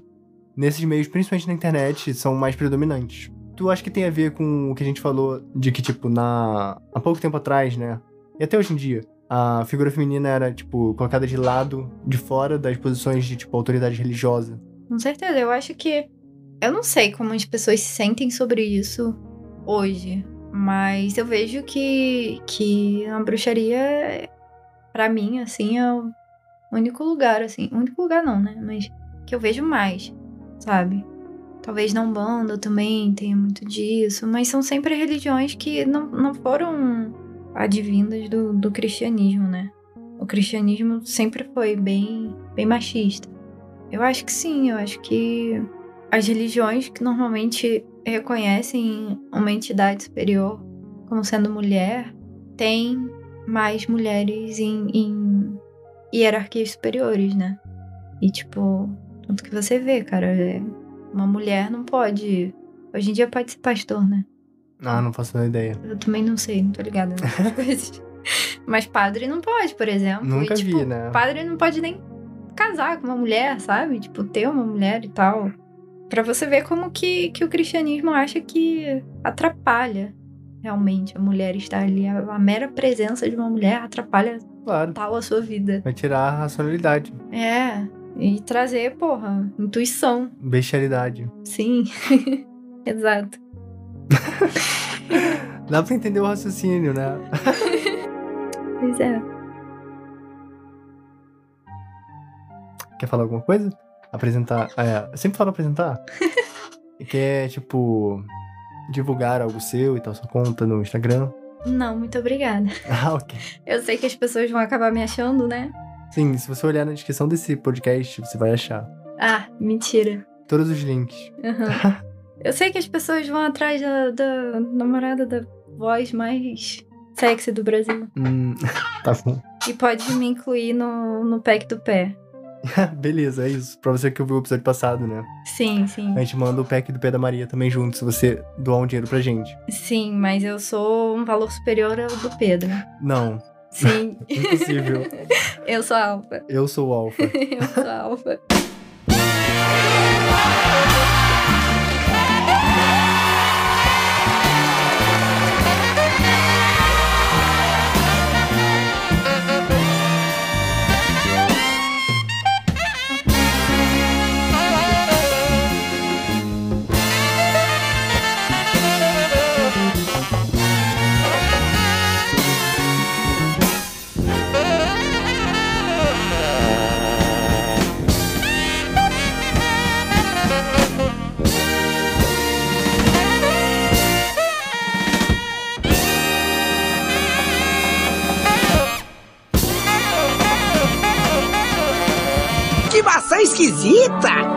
nesses meios, principalmente na internet, são mais predominantes. Tu acha que tem a ver com o que a gente falou de que, tipo, na há pouco tempo atrás, né? E até hoje em dia, a figura feminina era, tipo, colocada de lado, de fora das posições de, tipo, autoridade religiosa. Com certeza. Eu acho que. Eu não sei como as pessoas se sentem sobre isso hoje. Mas eu vejo que, que a bruxaria, pra mim, assim, é o único lugar, assim. Único lugar não, né? Mas que eu vejo mais, sabe? Talvez na Umbanda também tenha muito disso. Mas são sempre religiões que não, não foram advindas do, do cristianismo, né? O cristianismo sempre foi bem, bem machista. Eu acho que sim, eu acho que as religiões que normalmente reconhecem uma entidade superior como sendo mulher têm mais mulheres em, em hierarquias superiores, né? E tipo, tanto que você vê, cara, é- uma mulher não pode. Hoje em dia pode ser pastor, né? Ah, não faço ideia. Eu também não sei, não tô ligada nessas coisas. Mas padre não pode, por exemplo. Nunca e, tipo, vi, né? Padre não pode nem casar com uma mulher, sabe? Tipo, ter uma mulher e tal. Pra você ver como que, que o cristianismo acha que atrapalha realmente a mulher estar ali. A, a mera presença de uma mulher atrapalha Claro. tal a sua vida. Vai tirar a racionalidade, É. E trazer, porra, intuição. bestialidade. Sim. Exato. Dá pra entender o raciocínio, né? Pois é. Quer falar alguma coisa? Apresentar. É, eu sempre falo apresentar. Quer, tipo, divulgar algo seu e tal, sua conta no Instagram. Não, muito obrigada. Ah, ok. Eu sei que as pessoas vão acabar me achando, né? Sim, se você olhar na descrição desse podcast, você vai achar Ah, mentira. todos os links. Aham. Eu sei que as pessoas vão atrás da, da namorada da voz mais sexy do Brasil. Hum, tá bom. E pode me incluir no, no pack do pé. Beleza, é isso. Pra você que ouviu o episódio passado, né? Sim, sim. A gente manda o pack do pé da Maria também junto, se você doar um dinheiro pra gente. Sim, mas eu sou um valor superior ao do Pedro. Não, Sim. impossível. eu sou alfa. Eu sou o Alpha. eu sou alfa. Esquisita!